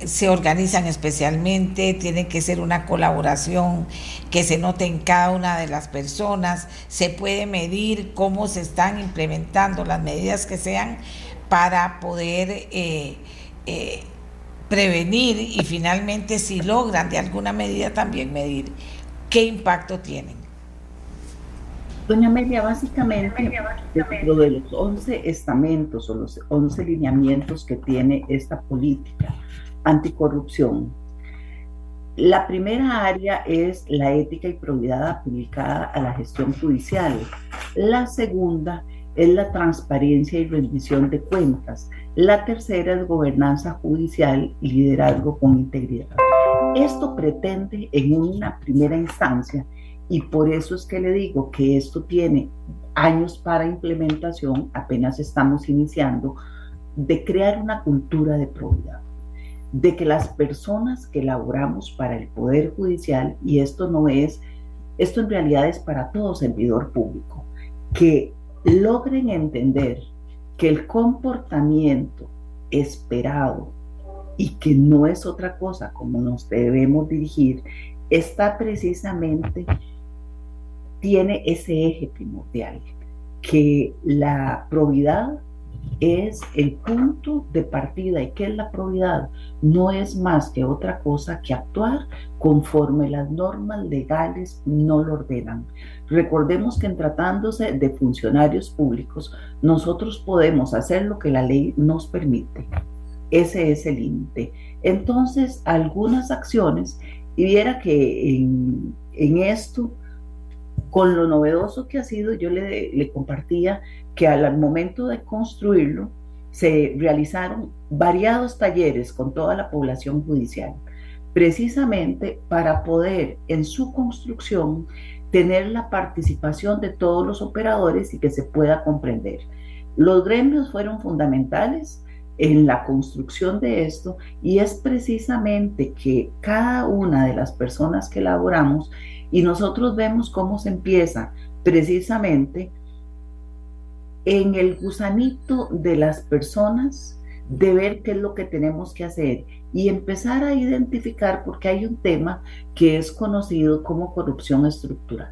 se organizan especialmente, tiene que ser una colaboración que se note en cada una de las personas, se puede medir cómo se están implementando las medidas que sean para poder eh, eh, prevenir y finalmente si logran de alguna medida también medir qué impacto tienen.
Doña Amelia, básicamente, dentro de los 11 estamentos o los 11 lineamientos que tiene esta política anticorrupción, la primera área es la ética y probidad aplicada a la gestión judicial. La segunda es la transparencia y rendición de cuentas. La tercera es gobernanza judicial y liderazgo con integridad. Esto pretende en una primera instancia y por eso es que le digo que esto tiene años para implementación, apenas estamos iniciando, de crear una cultura de probidad, de que las personas que laboramos para el Poder Judicial, y esto no es, esto en realidad es para todo servidor público, que logren entender que el comportamiento esperado y que no es otra cosa como nos debemos dirigir, está precisamente tiene ese eje primordial, que la probidad es el punto de partida. ¿Y qué es la probidad? No es más que otra cosa que actuar conforme las normas legales no lo ordenan. Recordemos que en tratándose de funcionarios públicos, nosotros podemos hacer lo que la ley nos permite. Ese es el límite. Entonces, algunas acciones, y viera que en, en esto, con lo novedoso que ha sido, yo le, compartía que al momento de construirlo, se realizaron variados talleres con toda la población judicial, precisamente para poder en su construcción tener la participación de todos los operadores y que se pueda comprender. Los gremios fueron fundamentales en la construcción de esto y es precisamente que cada una de las personas que elaboramos y nosotros vemos cómo se empieza precisamente en el gusanito de las personas de ver qué es lo que tenemos que hacer y empezar a identificar porque hay un tema que es conocido como corrupción estructural.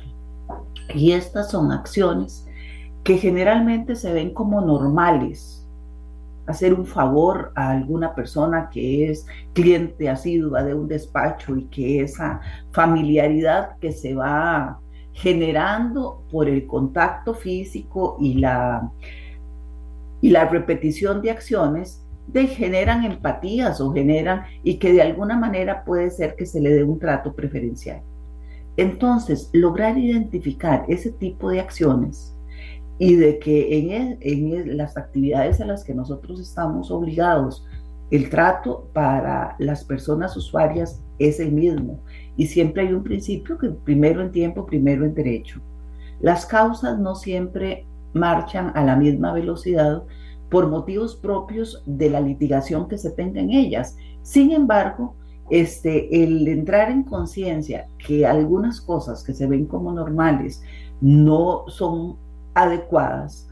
Y estas son acciones que generalmente se ven como normales, hacer un favor a alguna persona que es cliente asidua de un despacho y que esa familiaridad que se va generando por el contacto físico y la, y la repetición de acciones de generan empatías o generan y que de alguna manera puede ser que se le dé un trato preferencial. Entonces, lograr identificar ese tipo de acciones y de que en, en, las actividades a las que nosotros estamos obligados, el trato para las personas usuarias es el mismo. Y siempre hay un principio que primero en tiempo, primero en derecho. Las causas no siempre marchan a la misma velocidad por motivos propios de la litigación que se tenga en ellas. Sin embargo, este, el entrar en conciencia que algunas cosas que se ven como normales no son adecuadas.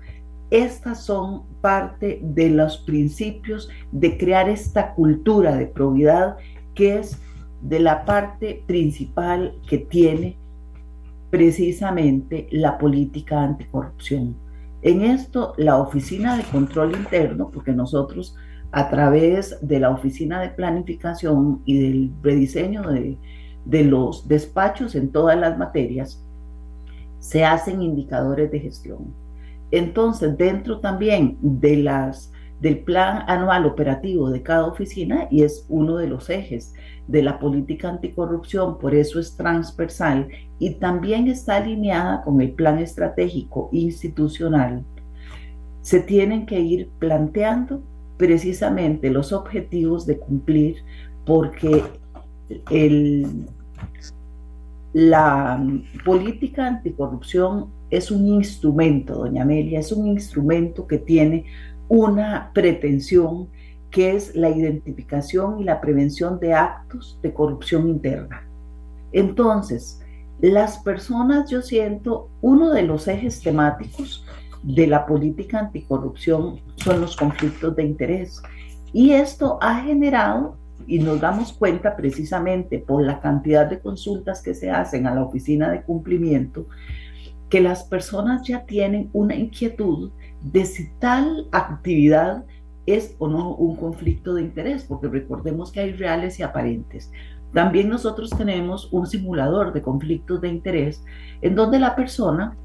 Estas son parte de los principios de crear esta cultura de probidad que es de la parte principal que tiene precisamente la política anticorrupción. En esto, la Oficina de Control Interno, porque nosotros a través de la Oficina de Planificación y del rediseño de, de los despachos en todas las materias, se hacen indicadores de gestión. Entonces, dentro también de las, del plan anual operativo de cada oficina, y es uno de los ejes de la política anticorrupción, por eso es transversal y también está alineada con el plan estratégico institucional, se tienen que ir planteando precisamente los objetivos de cumplir porque el, la política anticorrupción es un instrumento, doña Amelia, es un instrumento que tiene una pretensión que es la identificación y la prevención de actos de corrupción interna. Entonces, las personas, yo siento, uno de los ejes temáticos de la política anticorrupción son los conflictos de interés. Y esto ha generado y nos damos cuenta precisamente por la cantidad de consultas que se hacen a la oficina de cumplimiento, que las personas ya tienen una inquietud de si tal actividad es o no un conflicto de interés, porque recordemos que hay reales y aparentes. También nosotros tenemos un simulador de conflictos de interés en donde la persona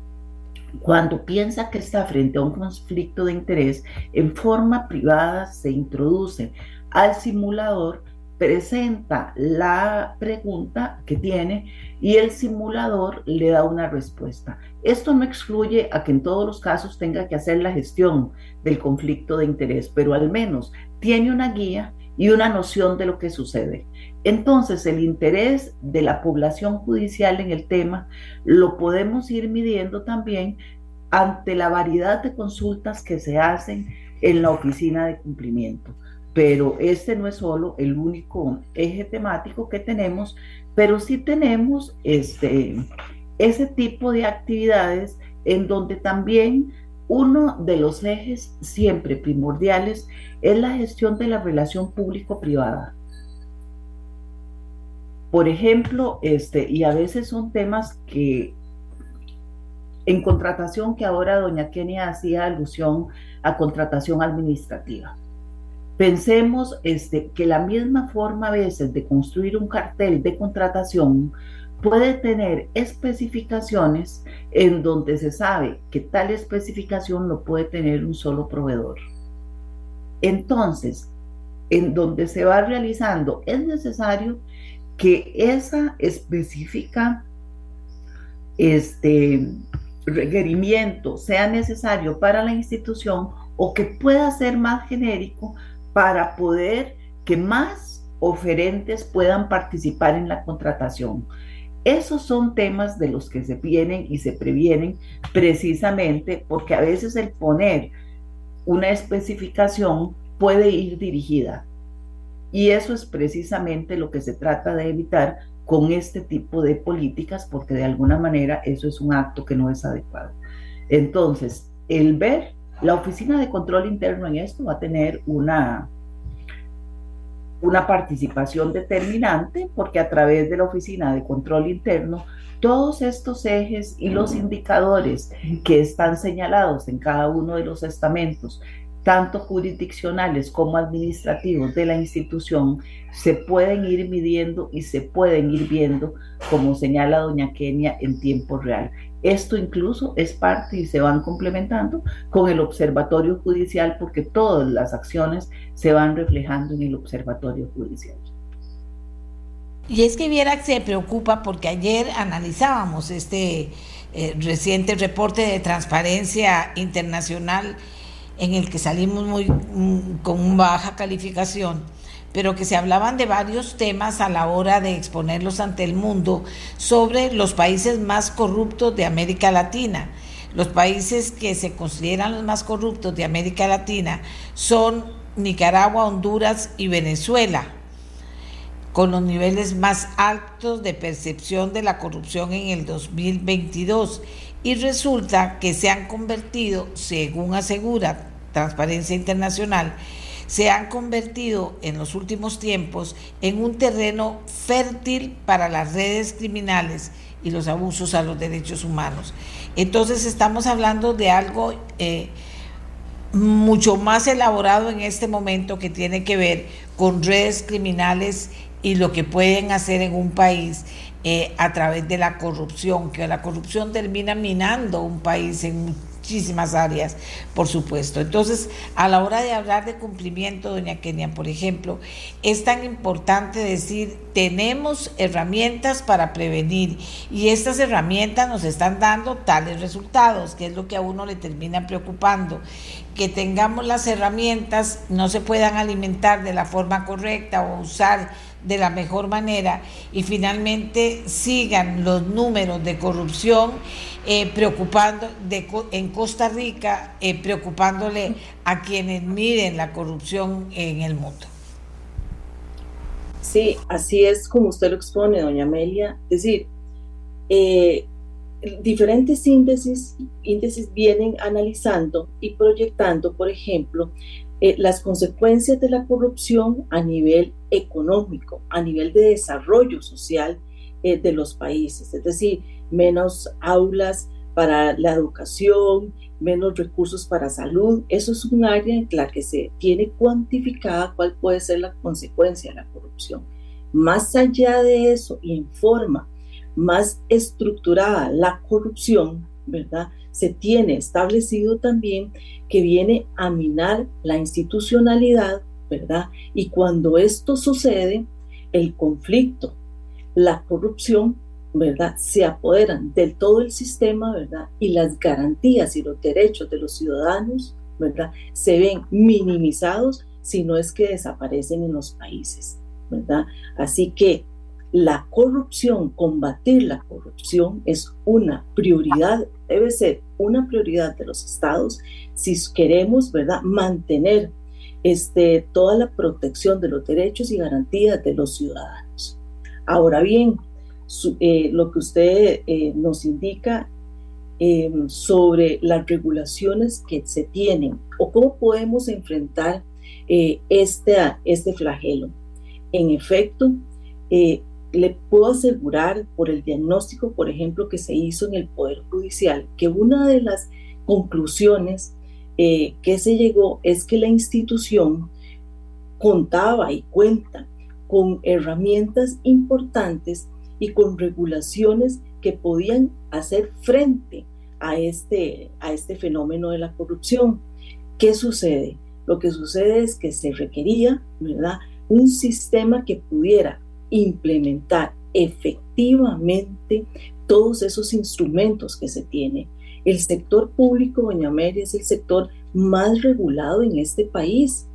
cuando piensa que está frente a un conflicto de interés, en forma privada se introduce al simulador, presenta la pregunta que tiene y el simulador le da una respuesta. Esto no excluye a que en todos los casos tenga que hacer la gestión del conflicto de interés, pero al menos tiene una guía y una noción de lo que sucede. Entonces, el interés de la población judicial en el tema lo podemos ir midiendo también ante la variedad de consultas que se hacen en la oficina de cumplimiento. Pero este no es solo el único eje temático que tenemos, pero sí tenemos este, ese tipo de actividades en donde también uno de los ejes siempre primordiales es la gestión de la relación público-privada. Por ejemplo, este, y a veces son temas que en contratación que ahora doña Kenia hacía alusión a contratación administrativa. Pensemos este, que la misma forma a veces de construir un cartel de contratación puede tener especificaciones en donde se sabe que tal especificación lo puede tener un solo proveedor. Entonces, en donde se va realizando, es necesario que esa específica este, requerimiento sea necesario para la institución o que pueda ser más genérico para poder que más oferentes puedan participar en la contratación. Esos son temas de los que se vienen y se previenen precisamente porque a veces el poner una especificación puede ir dirigida. Y eso es precisamente lo que se trata de evitar con este tipo de políticas porque de alguna manera eso es un acto que no es adecuado. Entonces, el ver la oficina de control interno en esto va a tener una, una participación determinante porque a través de la Oficina de Control Interno, todos estos ejes y los indicadores que están señalados en cada uno de los estamentos, tanto jurisdiccionales como administrativos de la institución, se pueden ir midiendo y se pueden ir viendo, como señala doña Kenia, en tiempo real. Esto incluso es parte y se van complementando con el observatorio judicial porque todas las acciones se van reflejando en el observatorio judicial.
Y es que Viera se preocupa porque ayer analizábamos este eh, reciente reporte de transparencia internacional en el que salimos muy mm, con baja calificación pero que se hablaban de varios temas a la hora de exponerlos ante el mundo sobre los países más corruptos de América Latina. Los países que se consideran los más corruptos de América Latina son Nicaragua, Honduras y Venezuela, con los niveles más altos de percepción de la corrupción en el 2022. Y resulta que se han convertido, según asegura Transparencia Internacional, se han convertido en los últimos tiempos en un terreno fértil para las redes criminales y los abusos a los derechos humanos. Entonces estamos hablando de algo eh, mucho más elaborado en este momento que tiene que ver con redes criminales y lo que pueden hacer en un país eh, a través de la corrupción, que la corrupción termina minando un país en muchísimas áreas, por supuesto. Entonces, a la hora de hablar de cumplimiento, doña Kenia, por ejemplo, es tan importante decir, tenemos herramientas para prevenir y estas herramientas nos están dando tales resultados, que es lo que a uno le termina preocupando, que tengamos las herramientas, no se puedan alimentar de la forma correcta o usar de la mejor manera y finalmente sigan los números de corrupción eh, preocupando en Costa Rica, eh, preocupándole a quienes miden la corrupción en el mundo.
Sí, así es como usted lo expone, doña Amelia. Es decir, eh, diferentes índices, índices vienen analizando y proyectando, por ejemplo, las consecuencias de la corrupción a nivel económico, a nivel de desarrollo social de los países, es decir, menos aulas para la educación, menos recursos para salud. Eso es un área en la que se tiene cuantificada cuál puede ser la consecuencia de la corrupción. Más allá de eso y en forma más estructurada la corrupción, ¿verdad? Se tiene establecido también que viene a minar la institucionalidad, ¿verdad? Y cuando esto sucede, el conflicto, la corrupción, ¿verdad? Se apoderan del todo el sistema, ¿verdad? Y las garantías y los derechos de los ciudadanos, ¿verdad? Se ven minimizados si no es que desaparecen en los países, ¿verdad? Así que la corrupción, combatir la corrupción es una prioridad, debe ser una prioridad de los estados si queremos, ¿verdad?, mantener este, toda la protección de los derechos y garantías de los ciudadanos. Ahora bien, eh, lo que usted eh, nos indica em, sobre las regulaciones que se tienen o cómo podemos enfrentar eh, este, este flagelo. En efecto, le puedo asegurar por el diagnóstico, por ejemplo, que se hizo en el Poder Judicial, que una de las conclusiones eh, que se llegó es que la institución contaba y cuenta con herramientas importantes y con regulaciones que podían hacer frente a este, a este fenómeno de la corrupción. ¿Qué sucede? Lo que sucede es que se requería, ¿verdad? Un sistema que pudiera implementar efectivamente todos esos instrumentos que se tiene. El sector público, doña Mary, es el sector más regulado en este país,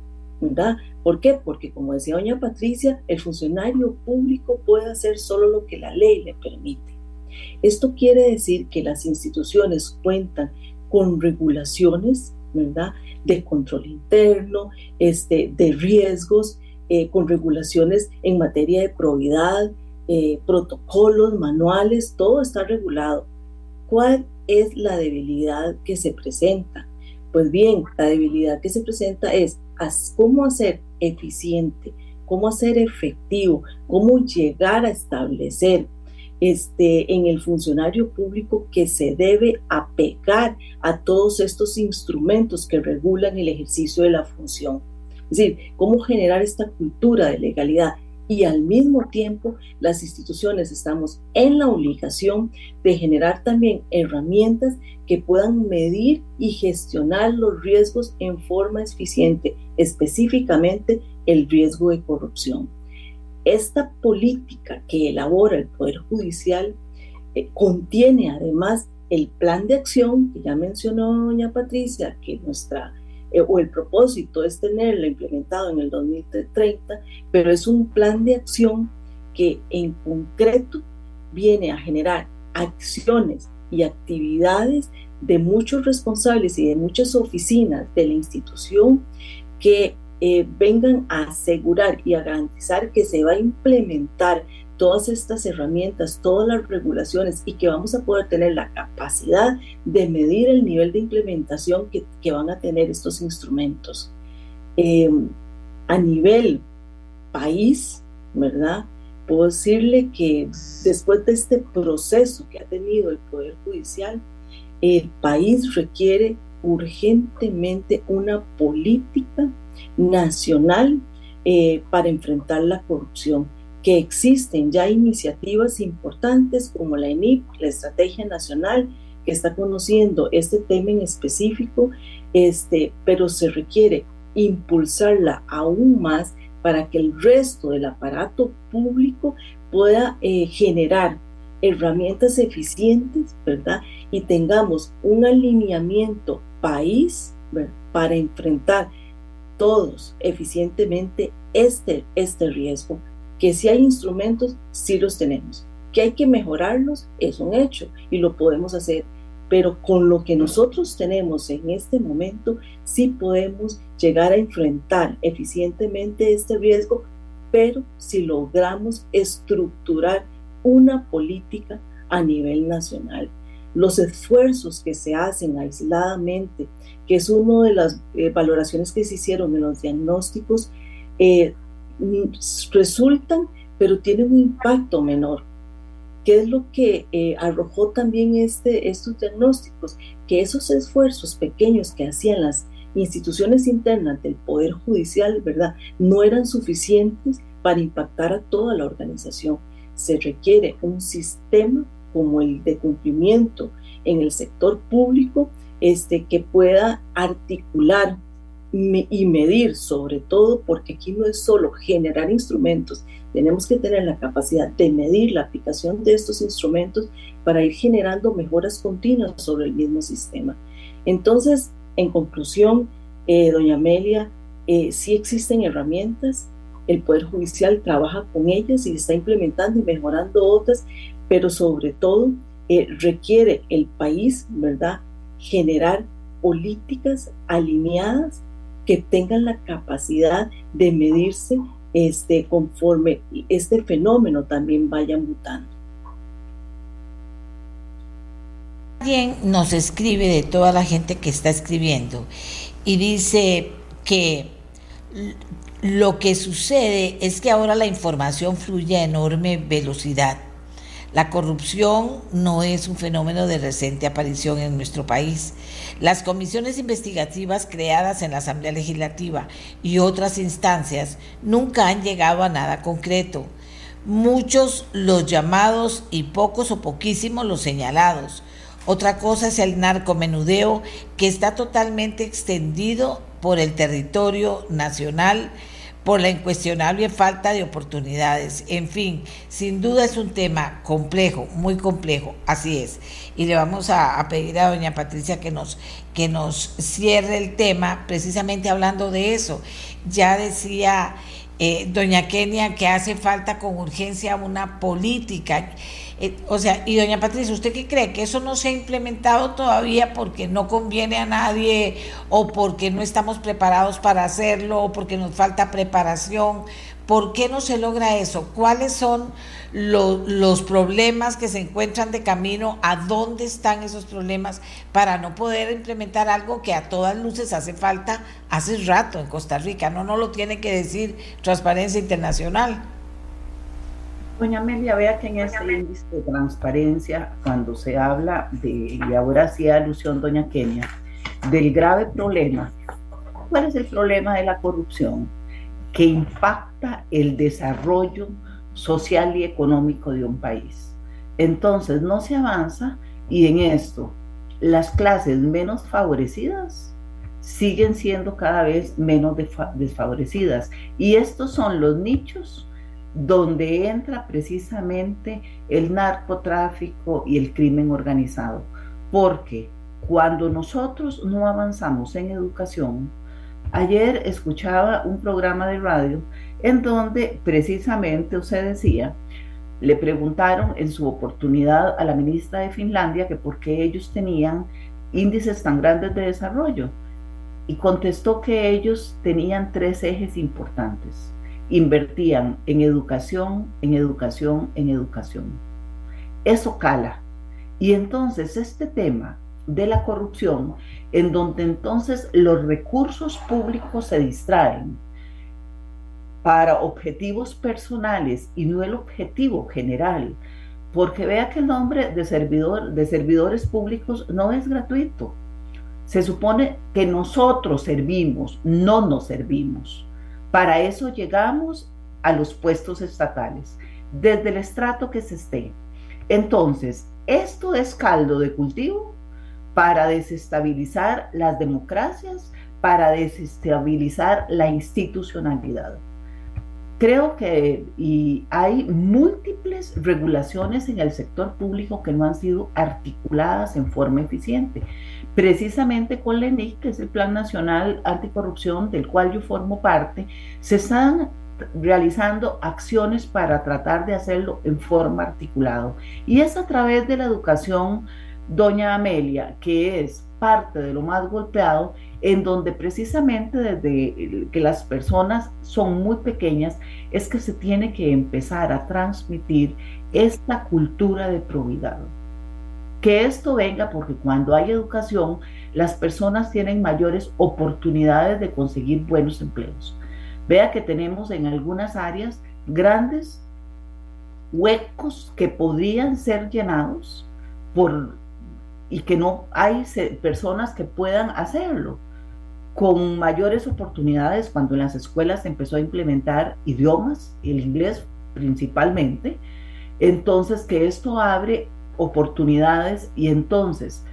¿Por qué? Porque como decía doña Patricia, el funcionario público puede hacer solo lo que la ley le permite. Esto quiere decir que las instituciones cuentan con regulaciones, ¿verdad? De control interno, este, de riesgos, eh, con regulaciones en materia de probidad, eh, protocolos, manuales, todo está regulado. ¿Cuál es la debilidad que se presenta? Pues bien, la debilidad que se presenta es cómo hacer eficiente, cómo hacer efectivo, cómo llegar a establecer este, en el funcionario público que se debe apegar a todos estos instrumentos que regulan el ejercicio de la función. Es decir, cómo generar esta cultura de legalidad y al mismo tiempo las instituciones estamos en la obligación de generar también herramientas que puedan medir y gestionar los riesgos en forma eficiente, específicamente el riesgo de corrupción. Esta política que elabora el Poder Judicial eh, contiene además el plan de acción que ya mencionó doña Patricia, que nuestra eh, o el propósito es tenerlo implementado en el 2030, pero es un plan de acción que en concreto viene a generar acciones y actividades de muchos responsables y de muchas oficinas de la institución que eh, vengan a asegurar y a garantizar que se va a implementar todas estas herramientas, todas las regulaciones y que vamos a poder tener la capacidad de medir el nivel de implementación que, van a tener estos instrumentos. Eh, a nivel país, ¿verdad? Puedo decirle que después de este proceso que ha tenido el Poder Judicial, el país requiere urgentemente una política nacional eh, para enfrentar la corrupción que existen ya iniciativas importantes como la ENIP, la Estrategia Nacional, que está conociendo este tema en específico, este, pero se requiere impulsarla aún más para que el resto del aparato público pueda eh, generar herramientas eficientes, ¿verdad? Y tengamos un alineamiento país para enfrentar todos eficientemente este, este riesgo que si hay instrumentos, sí los tenemos. Que hay que mejorarlos, es un hecho y lo podemos hacer. Pero con lo que nosotros tenemos en este momento, sí podemos llegar a enfrentar eficientemente este riesgo, pero si logramos estructurar una política a nivel nacional. los esfuerzos que se hacen aisladamente, que es una de las eh, valoraciones que se hicieron en los diagnósticos, eh, resultan, pero tienen un impacto menor. ¿Qué es lo que eh, arrojó también este, estos diagnósticos? Que esos esfuerzos pequeños que hacían las instituciones internas del Poder Judicial, ¿verdad? No eran suficientes para impactar a toda la organización. Se requiere un sistema como el de cumplimiento en el sector público este, que pueda articular y medir sobre todo, porque aquí no es solo generar instrumentos, tenemos que tener la capacidad de medir la aplicación de estos instrumentos para ir generando mejoras continuas sobre el mismo sistema. Entonces, en conclusión, eh, doña Amelia, eh, sí existen herramientas, el Poder Judicial trabaja con ellas y está implementando y mejorando otras, pero sobre todo eh, requiere el país, ¿verdad?, generar políticas alineadas que tengan la capacidad de medirse este, conforme este fenómeno también vaya mutando.
Alguien nos escribe de toda la gente que está escribiendo y dice que lo que sucede es que ahora la información fluye a enorme velocidad. La corrupción no es un fenómeno de reciente aparición en nuestro país. Las comisiones investigativas creadas en la Asamblea Legislativa y otras instancias nunca han llegado a nada concreto. Muchos los llamados y pocos o poquísimos los señalados. Otra cosa es el narcomenudeo que está totalmente extendido por el territorio nacional por la incuestionable falta de oportunidades. En fin, sin duda es un tema complejo, muy complejo, así es. Y le vamos a, pedir a doña Patricia que nos, que nos cierre el tema precisamente hablando de eso. Ya decía eh, doña Kenia que hace falta con urgencia una política eh, o sea, y doña Patricia, ¿usted qué cree? ¿Que eso no se ha implementado todavía porque no conviene a nadie o porque no estamos preparados para hacerlo o porque nos falta preparación? ¿Por qué no se logra eso? ¿Cuáles son los problemas que se encuentran de camino? ¿A dónde están esos problemas para no poder implementar algo que a todas luces hace falta hace rato en Costa Rica? No, no lo tiene que decir Transparencia Internacional.
Doña Amelia, vea que en este índice de transparencia, cuando se habla de, y ahora hacía alusión doña Kenia, del grave problema, ¿cuál es el problema de la corrupción? Que impacta el desarrollo social y económico de un país. Entonces no se avanza y en esto las clases menos favorecidas siguen siendo cada vez menos desfavorecidas. Y estos son los nichos donde entra precisamente el narcotráfico y el crimen organizado. Porque cuando nosotros no avanzamos en educación, ayer escuchaba un programa de radio en donde precisamente usted decía, le preguntaron en su oportunidad a la ministra de Finlandia que por qué ellos tenían índices tan grandes de desarrollo. Y contestó que ellos tenían tres ejes importantes invertían en educación, en educación, en educación. Eso cala. Y entonces este tema de la corrupción, en donde entonces los recursos públicos se distraen para objetivos personales y no el objetivo general, porque vea que el nombre de servidor de servidores públicos no es gratuito. Se supone que nosotros servimos, no nos servimos. Para eso llegamos a los puestos estatales, desde el estrato que se esté. Entonces, esto es caldo de cultivo para desestabilizar las democracias, para desestabilizar la institucionalidad. Creo que y hay múltiples regulaciones en el sector público que no han sido articuladas en forma eficiente precisamente con la ENIC, que es el Plan Nacional Anticorrupción, del cual yo formo parte, se están realizando acciones para tratar de hacerlo en forma articulada. Y es a través de la educación, doña Amelia, que es parte de lo más golpeado, en donde precisamente desde que las personas son muy pequeñas, es que se tiene que empezar a transmitir esta cultura de probidad. Que esto venga porque cuando hay educación, las personas tienen mayores oportunidades de conseguir buenos empleos. Vea que tenemos en algunas áreas grandes huecos que podrían ser llenados por y que no hay personas que puedan hacerlo con mayores oportunidades cuando en las escuelas se empezó a implementar idiomas, el inglés principalmente, entonces que esto abre oportunidades y entonces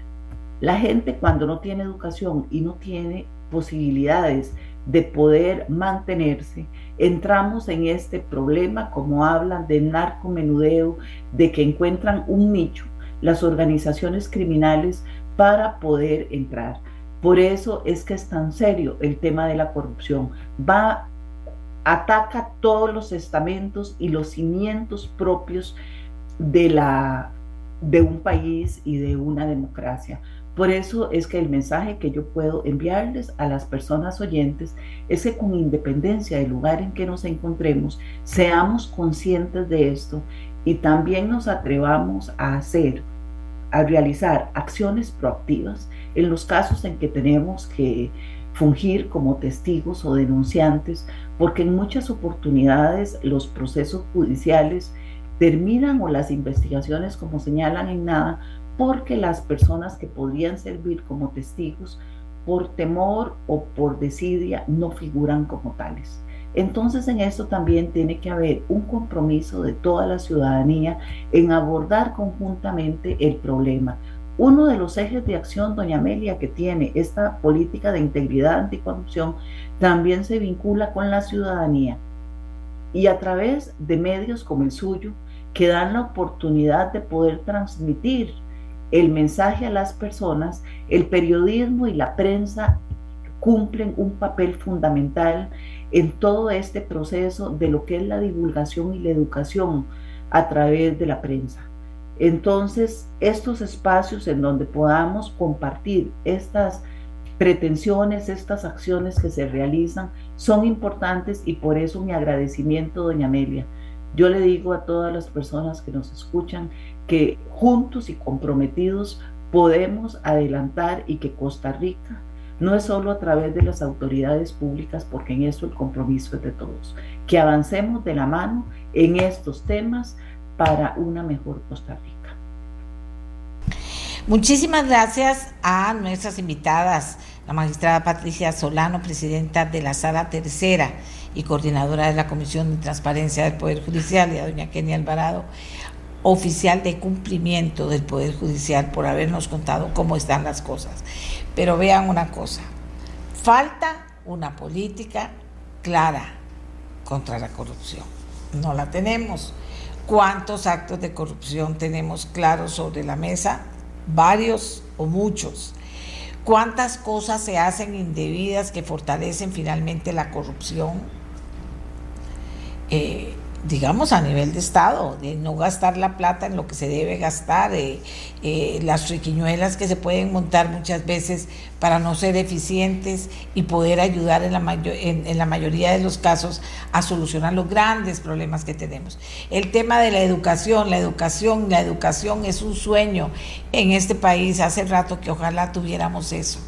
la gente cuando no tiene educación y no tiene posibilidades de poder mantenerse, entramos en este problema, como hablan de narcomenudeo, de que encuentran un nicho las organizaciones criminales para poder entrar. Por eso es que es tan serio el tema de la corrupción. Va, ataca todos los estamentos y los cimientos propios de, la, de un país y de una democracia. Por eso es que el mensaje que yo puedo enviarles a las personas oyentes es que con independencia del lugar en que nos encontremos, seamos conscientes de esto y también nos atrevamos a hacer, a realizar acciones proactivas en los casos en que tenemos que fungir como testigos o denunciantes, porque en muchas oportunidades los procesos judiciales terminan o las investigaciones como señalan en nada porque las personas que podrían servir como testigos por temor o por desidia no figuran como tales. Entonces en esto también tiene que haber un compromiso de toda la ciudadanía en abordar conjuntamente el problema. Uno de los ejes de acción, doña Amelia, que tiene esta política de integridad anticorrupción, también se vincula con la ciudadanía. Y a través de medios como el suyo, que dan la oportunidad de poder transmitir el mensaje a las personas, el periodismo y la prensa cumplen un papel fundamental en todo este proceso de lo que es la divulgación y la educación a través de la prensa. Entonces, estos espacios en donde podamos compartir estas pretensiones, estas acciones que se realizan, son importantes y por eso mi agradecimiento, doña Amelia. Yo le digo a todas las personas que nos escuchan que juntos y comprometidos podemos adelantar y que Costa Rica no es solo a través de las autoridades públicas, porque en eso el compromiso es de todos, que avancemos de la mano en estos temas para una mejor Costa Rica.
Muchísimas gracias a nuestras invitadas, la magistrada Patricia Solano, presidenta de la Sala Tercera y coordinadora de la Comisión de Transparencia del Poder Judicial, y a doña Kenia Alvarado, oficial de cumplimiento del Poder Judicial por habernos contado cómo están las cosas. Pero vean una cosa, falta una política clara contra la corrupción. No la tenemos. ¿Cuántos actos de corrupción tenemos claros sobre la mesa? Varios o muchos. ¿Cuántas cosas se hacen indebidas que fortalecen finalmente la corrupción? Eh, digamos, a nivel de Estado, de no gastar la plata en lo que se debe gastar, eh, las riquiñuelas que se pueden montar muchas veces para no ser eficientes y poder ayudar en la, en, la mayoría de los casos a solucionar los grandes problemas que tenemos. El tema de la educación, la educación, la educación es un sueño en este país, hace rato que ojalá tuviéramos eso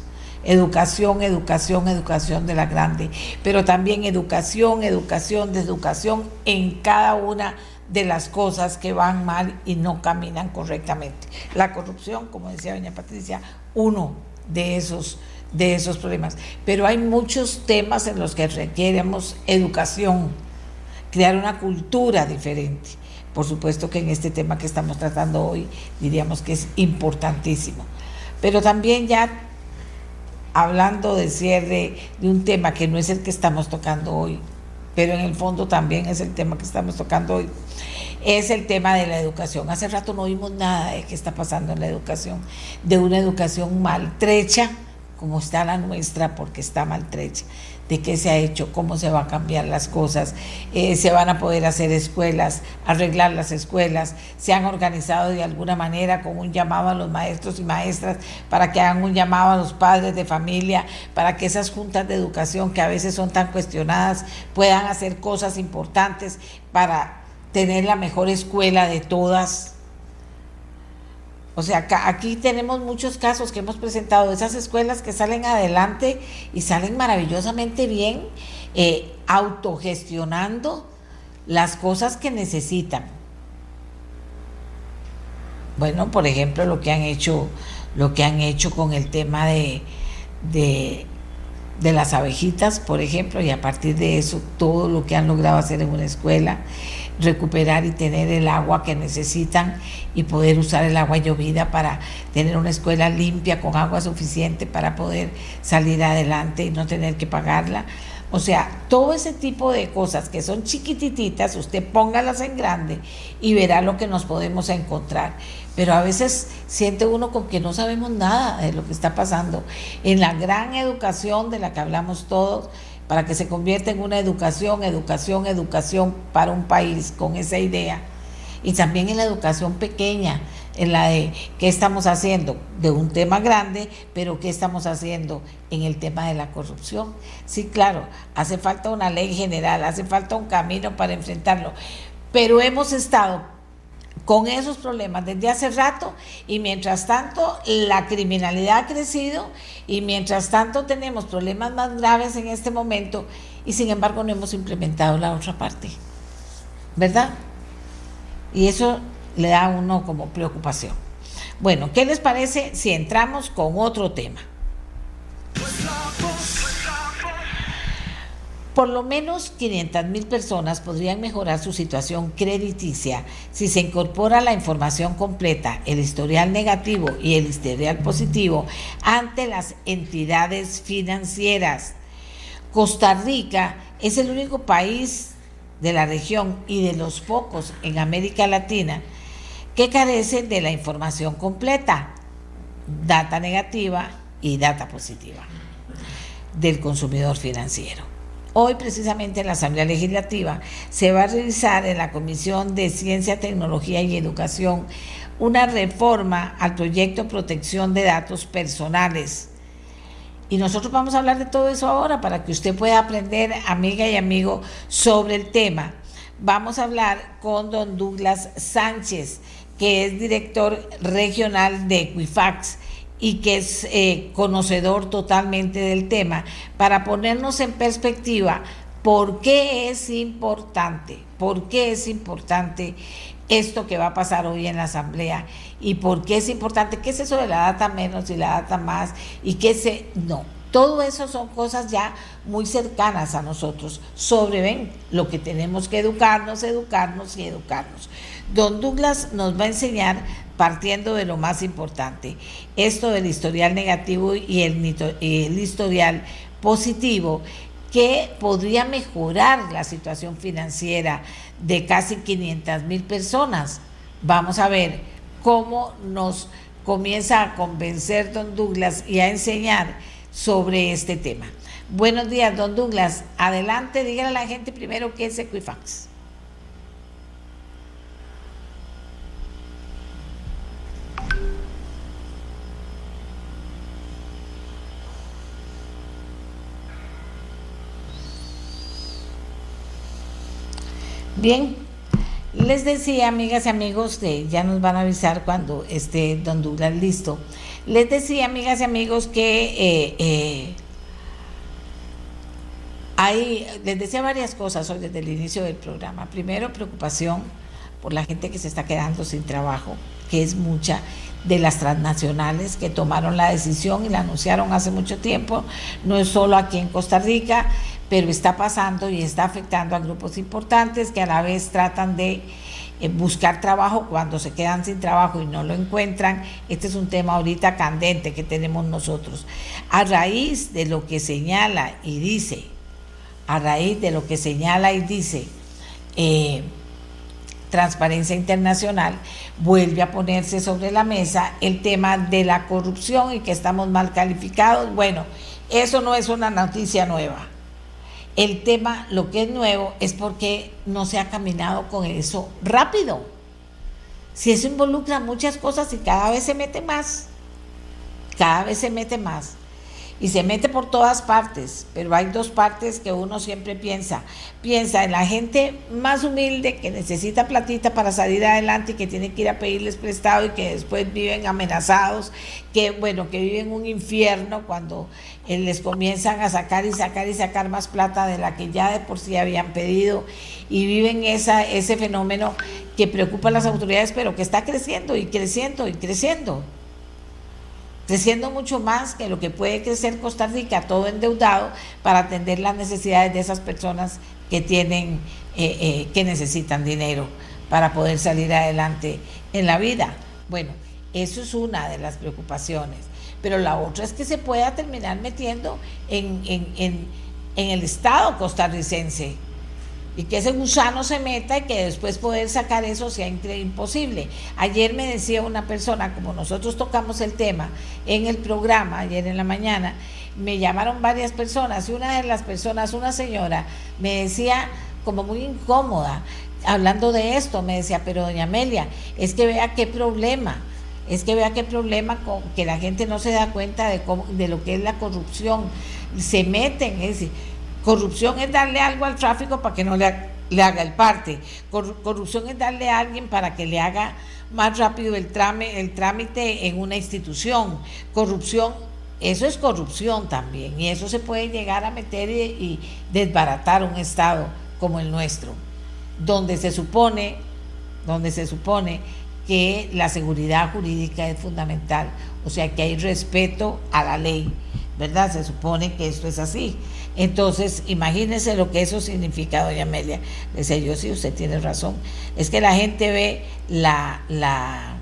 educación, educación, educación de la grande, pero también educación, educación, de educación en cada una de las cosas que van mal y no caminan correctamente. La corrupción, como decía doña Patricia, uno de esos de esos problemas, pero hay muchos temas en los que requeremos educación, crear una cultura diferente. Por supuesto que en este tema que estamos tratando hoy diríamos que es importantísimo. Pero también ya hablando de cierre de un tema que no es el que estamos tocando hoy, pero en el fondo también es el tema que estamos tocando hoy, es el tema de la educación. Hace rato no vimos nada de qué está pasando en la educación, de una educación maltrecha como está la nuestra, porque está maltrecha de qué se ha hecho, cómo se va a cambiar las cosas, eh, se van a poder hacer escuelas, arreglar las escuelas, se han organizado de alguna manera con un llamado a los maestros y maestras para que hagan un llamado a los padres de familia, para que esas juntas de educación que a veces son tan cuestionadas puedan hacer cosas importantes para tener la mejor escuela de todas. O sea, aquí tenemos muchos casos que hemos presentado de esas escuelas que salen adelante y salen maravillosamente bien, eh, autogestionando las cosas que necesitan. Bueno, por ejemplo, lo que han hecho, lo que han hecho con el tema de, de, de las abejitas, por ejemplo, y a partir de eso todo lo que han logrado hacer en una escuela recuperar y tener el agua que necesitan y poder usar el agua llovida para tener una escuela limpia con agua suficiente para poder salir adelante y no tener que pagarla. O sea, todo ese tipo de cosas que son chiquititas, usted póngalas en grande y verá lo que nos podemos encontrar. Pero a veces siente uno con que no sabemos nada de lo que está pasando. En la gran educación de la que hablamos todos, para que se convierta en una educación, educación, educación para un país con esa idea. Y también en la educación pequeña, en la de qué estamos haciendo de un tema grande, pero qué estamos haciendo en el tema de la corrupción. Sí, claro, hace falta una ley general, hace falta un camino para enfrentarlo, pero hemos estado con esos problemas desde hace rato y mientras tanto la criminalidad ha crecido y mientras tanto tenemos problemas más graves en este momento y sin embargo no hemos implementado la otra parte. ¿Verdad? Y eso le da a uno como preocupación. Bueno, ¿qué les parece si entramos con otro tema? Por lo menos 500 mil personas podrían mejorar su situación crediticia si se incorpora la información completa, el historial negativo y el historial positivo ante las entidades financieras. Costa Rica es el único país de la región y de los pocos en América Latina que carece de la información completa, data negativa y data positiva del consumidor financiero. Hoy precisamente en la Asamblea Legislativa se va a realizar en la Comisión de Ciencia, Tecnología y Educación una reforma al proyecto Protección de Datos Personales. Y nosotros vamos a hablar de todo eso ahora para que usted pueda aprender, amiga y amigo, sobre el tema. Vamos a hablar con don Douglas Sánchez, que es director regional de Equifax y que es eh, conocedor totalmente del tema, para ponernos en perspectiva por qué es importante, por qué es importante esto que va a pasar hoy en la Asamblea y por qué es importante, qué es eso de la data menos y la data más y qué se... No, todo eso son cosas ya muy cercanas a nosotros. Sobre, ven, lo que tenemos que educarnos, educarnos y educarnos. Don Douglas nos va a enseñar partiendo de lo más importante, esto del historial negativo y el, historial positivo, que podría mejorar la situación financiera de casi 500 mil personas. Vamos a ver cómo nos comienza a convencer don Douglas y a enseñar sobre este tema. Buenos días, don Douglas. Adelante, dígale a la gente primero qué es Equifax. Bien, les decía, amigas y amigos, ya nos van a avisar cuando esté Don Douglas listo. Les decía, amigas y amigos, que eh, eh, hay, les decía varias cosas hoy desde el inicio del programa. Primero, preocupación por la gente que se está quedando sin trabajo, que es mucha de las transnacionales que tomaron la decisión y la anunciaron hace mucho tiempo. No es solo aquí en Costa Rica, pero está pasando y está afectando a grupos importantes que a la vez tratan de eh, buscar trabajo cuando se quedan sin trabajo y no lo encuentran. Este es un tema ahorita candente que tenemos nosotros. A raíz de lo que señala y dice, a raíz de lo que señala y dice, eh, Transparencia Internacional vuelve a ponerse sobre la mesa el tema de la corrupción y que estamos mal calificados. Bueno, eso no es una noticia nueva. El tema, lo que es nuevo, es porque no se ha caminado con eso rápido. Si eso involucra muchas cosas y cada vez se mete más, cada vez se mete más. y se mete por todas partes, pero hay dos partes que uno siempre piensa. Piensa en la gente más humilde que necesita platita para salir adelante y que tiene que ir a pedirles prestado y que después viven amenazados, que bueno, que viven un infierno cuando eh, les comienzan a sacar y sacar y sacar más plata de la que ya de por sí habían pedido y viven esa, ese fenómeno que preocupa a las autoridades, pero que está creciendo y creciendo y creciendo creciendo mucho más que lo que puede crecer Costa Rica, todo endeudado, para atender las necesidades de esas personas que tienen, eh, eh, que necesitan dinero para poder salir adelante en la vida. Bueno, eso es una de las preocupaciones. Pero la otra es que se pueda terminar metiendo en, en el Estado costarricense y que ese gusano se meta y que después poder sacar eso sea imposible. Ayer me decía una persona, como nosotros tocamos el tema en el programa, ayer en la mañana, me llamaron varias personas y una de las personas, una señora, me decía como muy incómoda, hablando de esto, me decía, pero doña Amelia, es que vea qué problema. Es que vea qué problema con que la gente no se da cuenta de, lo que es la corrupción. Se meten, es decir, Corrupción es darle algo al tráfico para que no le, haga el parte. corrupción es darle a alguien para que le haga más rápido el, el trámite en una institución. Corrupción, eso es corrupción también. Y eso se puede llegar a meter y desbaratar un Estado como el nuestro, donde se supone, donde se supone que la seguridad jurídica es fundamental, o sea que hay respeto a la ley, ¿verdad? Se supone que esto es así. Entonces, imagínense lo que eso significa, doña Amelia. Le decía yo, sí, usted tiene razón. Es que la gente ve la, la,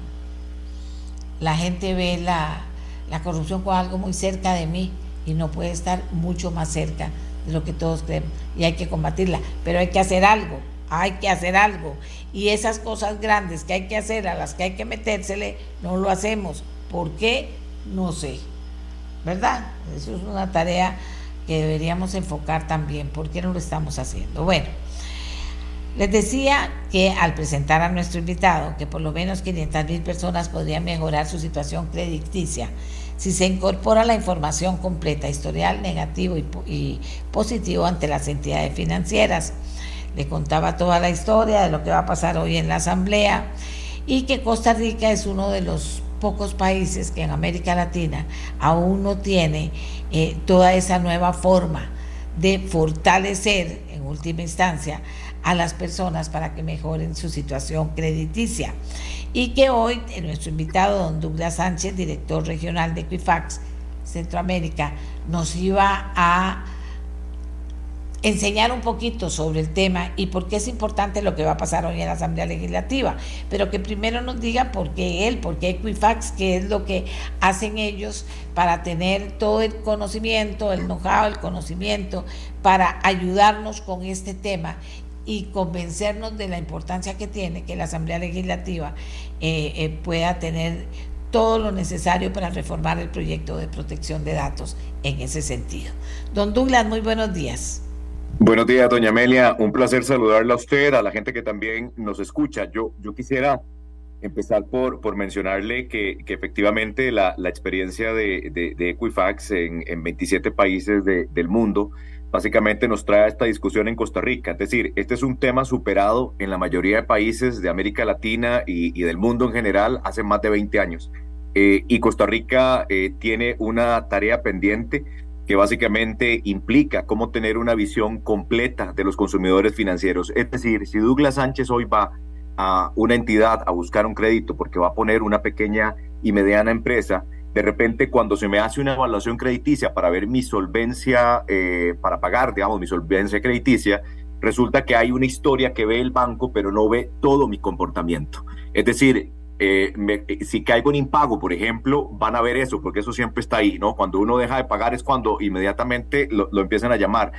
gente ve la, la corrupción como algo muy cerca de mí y no puede estar mucho más cerca de lo que todos creemos. Y hay que combatirla, pero hay que hacer algo, hay que hacer algo. Y esas cosas grandes que hay que hacer, a las que hay que metérsele, no lo hacemos. ¿Por qué? No sé. ¿Verdad? Eso es una tarea que deberíamos enfocar también. ¿Por qué no lo estamos haciendo? Bueno, les decía que al presentar a nuestro invitado que por lo menos 500 mil personas podrían mejorar su situación crediticia si se incorpora la información completa, historial negativo y, y positivo ante las entidades financieras. Le contaba toda la historia de lo que va a pasar hoy en la Asamblea y que Costa Rica es uno de los pocos países que en América Latina aún no tiene eh, toda esa nueva forma de fortalecer en última instancia a las personas para que mejoren su situación crediticia. Y que hoy nuestro invitado, don Douglas Sánchez, director regional de Equifax Centroamérica, nos iba a enseñar un poquito sobre el tema y por qué es importante lo que va a pasar hoy en la Asamblea Legislativa, pero que primero nos diga por qué él, por qué Equifax, qué es lo que hacen ellos para tener todo el conocimiento, el know-how, el conocimiento, para ayudarnos con este tema y convencernos de la importancia que tiene que la Asamblea Legislativa eh, eh, pueda tener todo lo necesario para reformar el proyecto de protección de datos en ese sentido. Don Douglas, muy buenos días.
Buenos días, doña Amelia. Un placer saludarla a usted, a la gente que también nos escucha. Yo, yo quisiera empezar por, por mencionarle que, que efectivamente la, la experiencia de, de, Equifax en, en, 27 países del mundo básicamente nos trae esta discusión en Costa Rica. Es decir, este es un tema superado en la mayoría de países de América Latina y, y del mundo en general hace más de 20 años. Eh, y Costa Rica eh, tiene una tarea pendiente que básicamente implica cómo tener una visión completa de los consumidores financieros. Es decir, si Douglas Sánchez hoy va a una entidad a buscar un crédito porque va a poner una pequeña y mediana empresa, de repente cuando se me hace una evaluación crediticia para ver mi solvencia, eh, para pagar, digamos, mi solvencia crediticia, resulta que hay una historia que ve el banco, pero no ve todo mi comportamiento. Es decir, eh, eh, si caigo en impago, por ejemplo, van a ver eso, porque eso siempre está ahí, ¿no? Cuando uno deja de pagar es cuando inmediatamente lo, empiezan a llamar.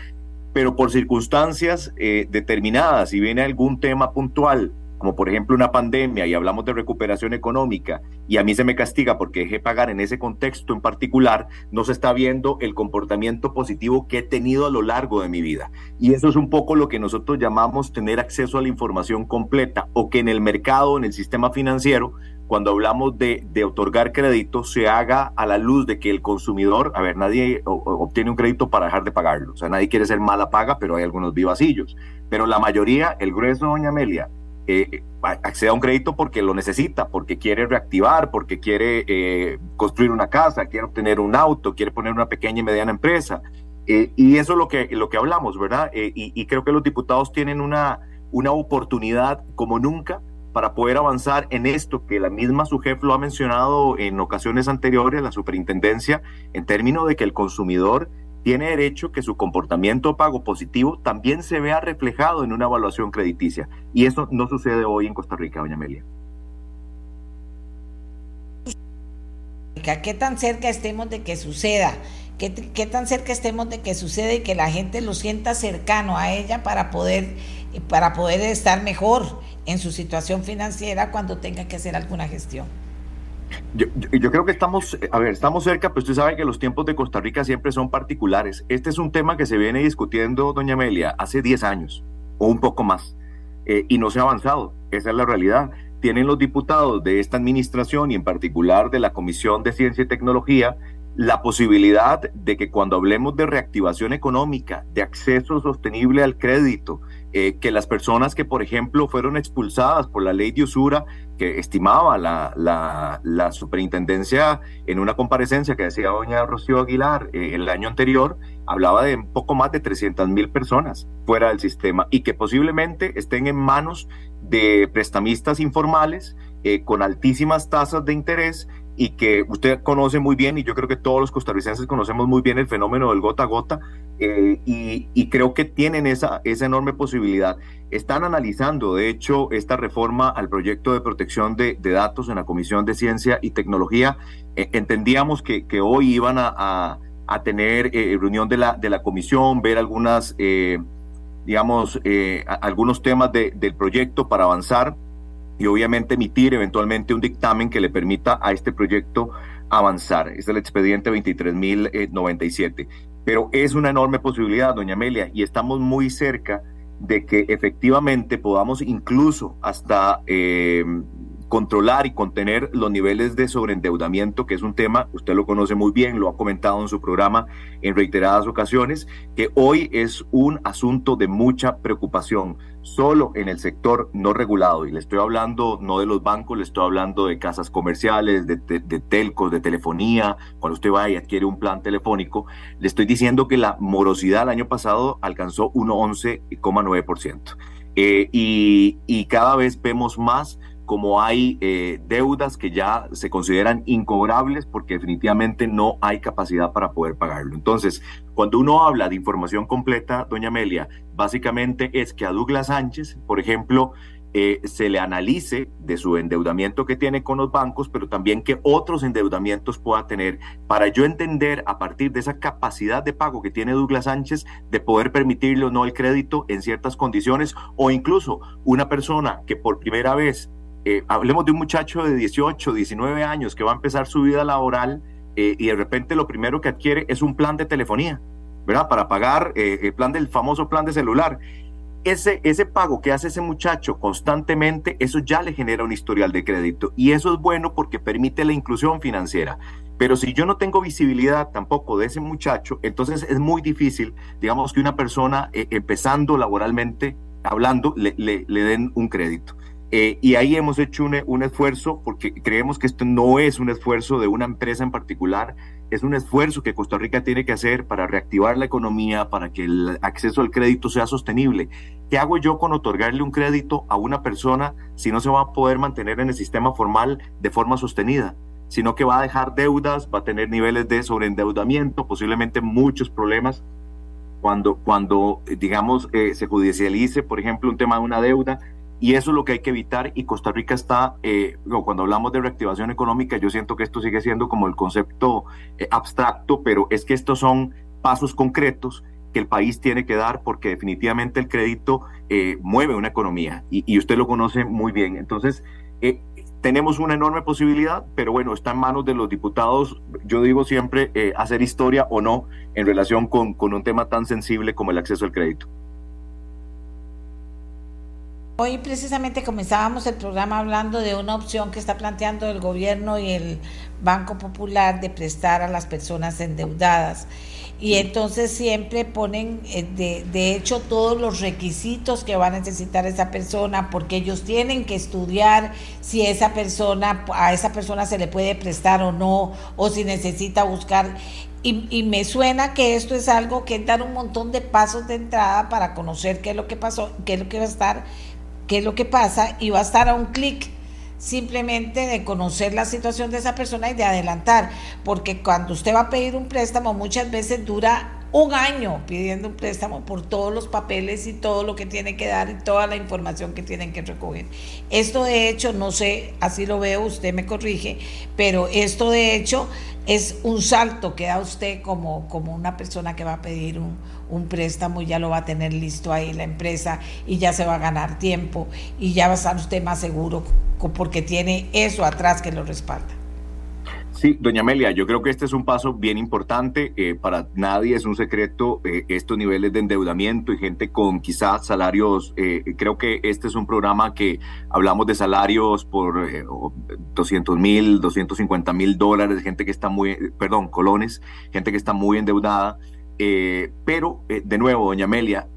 Pero por circunstancias eh, determinadas, si viene algún tema puntual, como por ejemplo una pandemia y hablamos de recuperación económica y a mí se me castiga porque dejé pagar en ese contexto en particular, no se está viendo el comportamiento positivo que he tenido a lo largo de mi vida. Y eso es un poco lo que nosotros llamamos tener acceso a la información completa o que en el mercado, en el sistema financiero, cuando hablamos de, de, otorgar crédito se haga a la luz de que el consumidor, a ver, nadie obtiene un crédito para dejar de pagarlo, o sea, nadie quiere ser mala paga, pero hay algunos vivacillos, pero la mayoría, el grueso, doña Amelia, eh, accede a un crédito porque lo necesita, porque quiere reactivar, porque quiere eh, construir una casa, quiere obtener un auto, quiere poner una pequeña y mediana empresa. Eh, y eso es lo que, lo que hablamos, ¿verdad? Y, y, creo que los diputados tienen una, una oportunidad como nunca para poder avanzar en esto que la misma su jefe lo ha mencionado en ocasiones anteriores, la superintendencia, en términos de que el consumidor tiene derecho que su comportamiento pago positivo también se vea reflejado en una evaluación crediticia. Y eso no sucede hoy en Costa Rica, doña Amelia.
¿Qué tan cerca estemos de que suceda? ¿Qué, ¿Qué, tan cerca estemos de que suceda y que la gente lo sienta cercano a ella para poder, para poder estar mejor? en su situación financiera cuando tenga que hacer alguna gestión.
Yo, creo que estamos, a ver, estamos cerca, pero usted sabe que los tiempos de Costa Rica siempre son particulares. Este es un tema que se viene discutiendo, doña Amelia, hace 10 años o un poco más, eh, y no se ha avanzado. Esa es la realidad. Tienen los diputados de esta administración y en particular de la Comisión de Ciencia y Tecnología la posibilidad de que cuando hablemos de reactivación económica, de acceso sostenible al crédito, eh, que las personas que, por ejemplo, fueron expulsadas por la ley de usura, que estimaba la, la, superintendencia en una comparecencia que decía doña Rocío Aguilar eh, el año anterior, hablaba de un poco más de 300 mil personas fuera del sistema y que posiblemente estén en manos de prestamistas informales eh, con altísimas tasas de interés y que usted conoce muy bien, y yo creo que todos los costarricenses conocemos muy bien el fenómeno del gota a gota, eh, y, creo que tienen esa, esa enorme posibilidad. Están analizando, de hecho, esta reforma al proyecto de protección de, datos en la Comisión de Ciencia y Tecnología. Eh, entendíamos que, hoy iban a, a, tener eh, reunión de la, de la comisión, ver algunas, digamos, algunos temas de, del proyecto para avanzar y obviamente emitir eventualmente un dictamen que le permita a este proyecto avanzar. Es el expediente 23.097. Pero es una enorme posibilidad, doña Amelia, y estamos muy cerca de que efectivamente podamos incluso hasta eh, controlar y contener los niveles de sobreendeudamiento, que es un tema, usted lo conoce muy bien, lo ha comentado en su programa en reiteradas ocasiones, que hoy es un asunto de mucha preocupación, solo en el sector no regulado. Y le estoy hablando no de los bancos, le estoy hablando de casas comerciales, de, telcos, de telefonía. Cuando usted va y adquiere un plan telefónico, le estoy diciendo que la morosidad el año pasado alcanzó 1,11,9%. Eh, y, y cada vez vemos más como hay eh, deudas que ya se consideran incobrables porque definitivamente no hay capacidad para poder pagarlo. Entonces, cuando uno habla de información completa, doña Amelia, básicamente es que a Douglas Sánchez, por ejemplo, eh, se le analice de su endeudamiento que tiene con los bancos, pero también que otros endeudamientos pueda tener, para yo entender a partir de esa capacidad de pago que tiene Douglas Sánchez de poder permitirle o no el crédito en ciertas condiciones, o incluso una persona que por primera vez eh, hablemos de un muchacho de 18, 19 años que va a empezar su vida laboral eh, y de repente lo primero que adquiere es un plan de telefonía, ¿verdad? Para pagar eh, el plan del famoso plan de celular. Ese, ese pago que hace ese muchacho constantemente, eso ya le genera un historial de crédito y eso es bueno porque permite la inclusión financiera. Pero si yo no tengo visibilidad tampoco de ese muchacho, entonces es muy difícil, digamos, que una persona empezando laboralmente, hablando, le, le den un crédito. Eh, y ahí hemos hecho un, un, esfuerzo, porque creemos que esto no es un esfuerzo de una empresa en particular, es un esfuerzo que Costa Rica tiene que hacer para reactivar la economía, para que el acceso al crédito sea sostenible. ¿Qué hago yo con otorgarle un crédito a una persona si no se va a poder mantener en el sistema formal de forma sostenida? sino que va a dejar deudas, va a tener niveles de sobreendeudamiento, posiblemente muchos problemas cuando, cuando digamos, eh, se judicialice, por ejemplo, un tema de una deuda, y eso es lo que hay que evitar y Costa Rica está, eh, cuando hablamos de reactivación económica, yo siento que esto sigue siendo como el concepto eh, abstracto, pero es que estos son pasos concretos que el país tiene que dar porque definitivamente el crédito eh, mueve una economía y, usted lo conoce muy bien. Entonces, tenemos una enorme posibilidad, pero bueno, está en manos de los diputados, yo digo siempre, hacer historia o no en relación con un tema tan sensible como el acceso al crédito.
Hoy precisamente comenzábamos el programa hablando de una opción que está planteando el gobierno y el Banco Popular de prestar a las personas endeudadas. Y entonces siempre ponen, eh, de, de, hecho, todos los requisitos que va a necesitar esa persona, porque ellos tienen que estudiar si esa persona, a esa persona se le puede prestar o no, o si necesita buscar. Y, y, me suena que esto es algo que es dar un montón de pasos de entrada para conocer qué es lo que pasó, qué es lo que va a estar qué es lo que pasa y va a estar a un clic simplemente de conocer la situación de esa persona y de adelantar, porque cuando usted va a pedir un préstamo muchas veces dura un año pidiendo un préstamo por todos los papeles y todo lo que tiene que dar y toda la información que tienen que recoger. Esto de hecho, no sé, así lo veo, usted me corrige, pero esto de hecho es un salto que da usted como, como una persona que va a pedir un, un préstamo y ya lo va a tener listo ahí la empresa y ya se va a ganar tiempo y ya va a estar usted más seguro porque tiene eso atrás que lo respalda.
Sí, doña Amelia, yo creo que este es un paso bien importante. Eh, para nadie es un secreto eh, estos niveles de endeudamiento y gente con quizás salarios. Eh, creo que este es un programa que hablamos de salarios por 200 mil, 250 mil dólares, gente que está muy, perdón, colones, gente que está muy endeudada. pero, de nuevo, doña Amelia,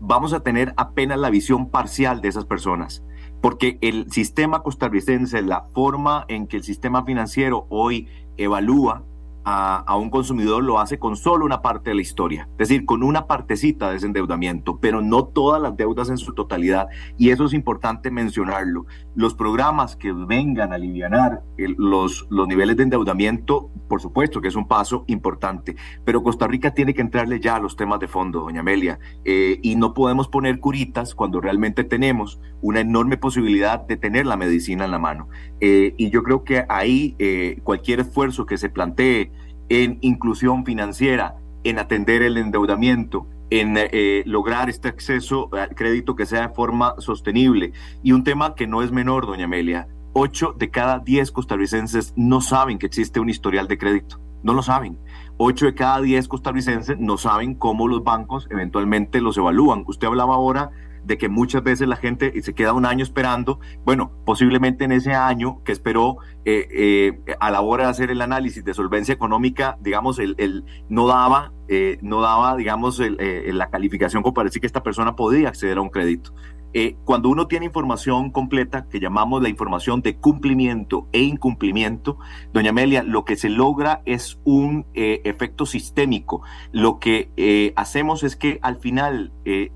vamos a tener apenas la visión parcial de esas personas porque el sistema costarricense, la forma en que el sistema financiero hoy evalúa a, un consumidor lo hace con solo una parte de la historia, es decir, con una partecita de ese endeudamiento, pero no todas las deudas en su totalidad. Y eso es importante mencionarlo. Los programas que vengan a aliviar los, los niveles de endeudamiento, por supuesto que es un paso importante, pero Costa Rica tiene que entrarle ya a los temas de fondo, doña Amelia, eh, y no podemos poner curitas cuando realmente tenemos una enorme posibilidad de tener la medicina en la mano. Eh, y yo creo que ahí eh, cualquier esfuerzo que se plantee en inclusión financiera, en atender el endeudamiento, en eh, lograr este acceso al crédito que sea de forma sostenible. Y un tema que no es menor, doña Amelia, ocho de cada diez costarricenses no saben que existe un historial de crédito, no lo saben. Ocho de cada diez costarricenses no saben cómo los bancos eventualmente los evalúan. Usted hablaba ahora de que muchas veces la gente se queda un año esperando. Bueno, posiblemente en ese año que esperó eh, eh, a la hora de hacer el análisis de solvencia económica, digamos, el, no daba, eh, no daba, digamos, la calificación como para decir que esta persona podía acceder a un crédito. Eh, cuando uno tiene información completa, que llamamos la información de cumplimiento e incumplimiento, doña Amelia, lo que se logra es un eh, efecto sistémico. Lo que eh, hacemos es que al final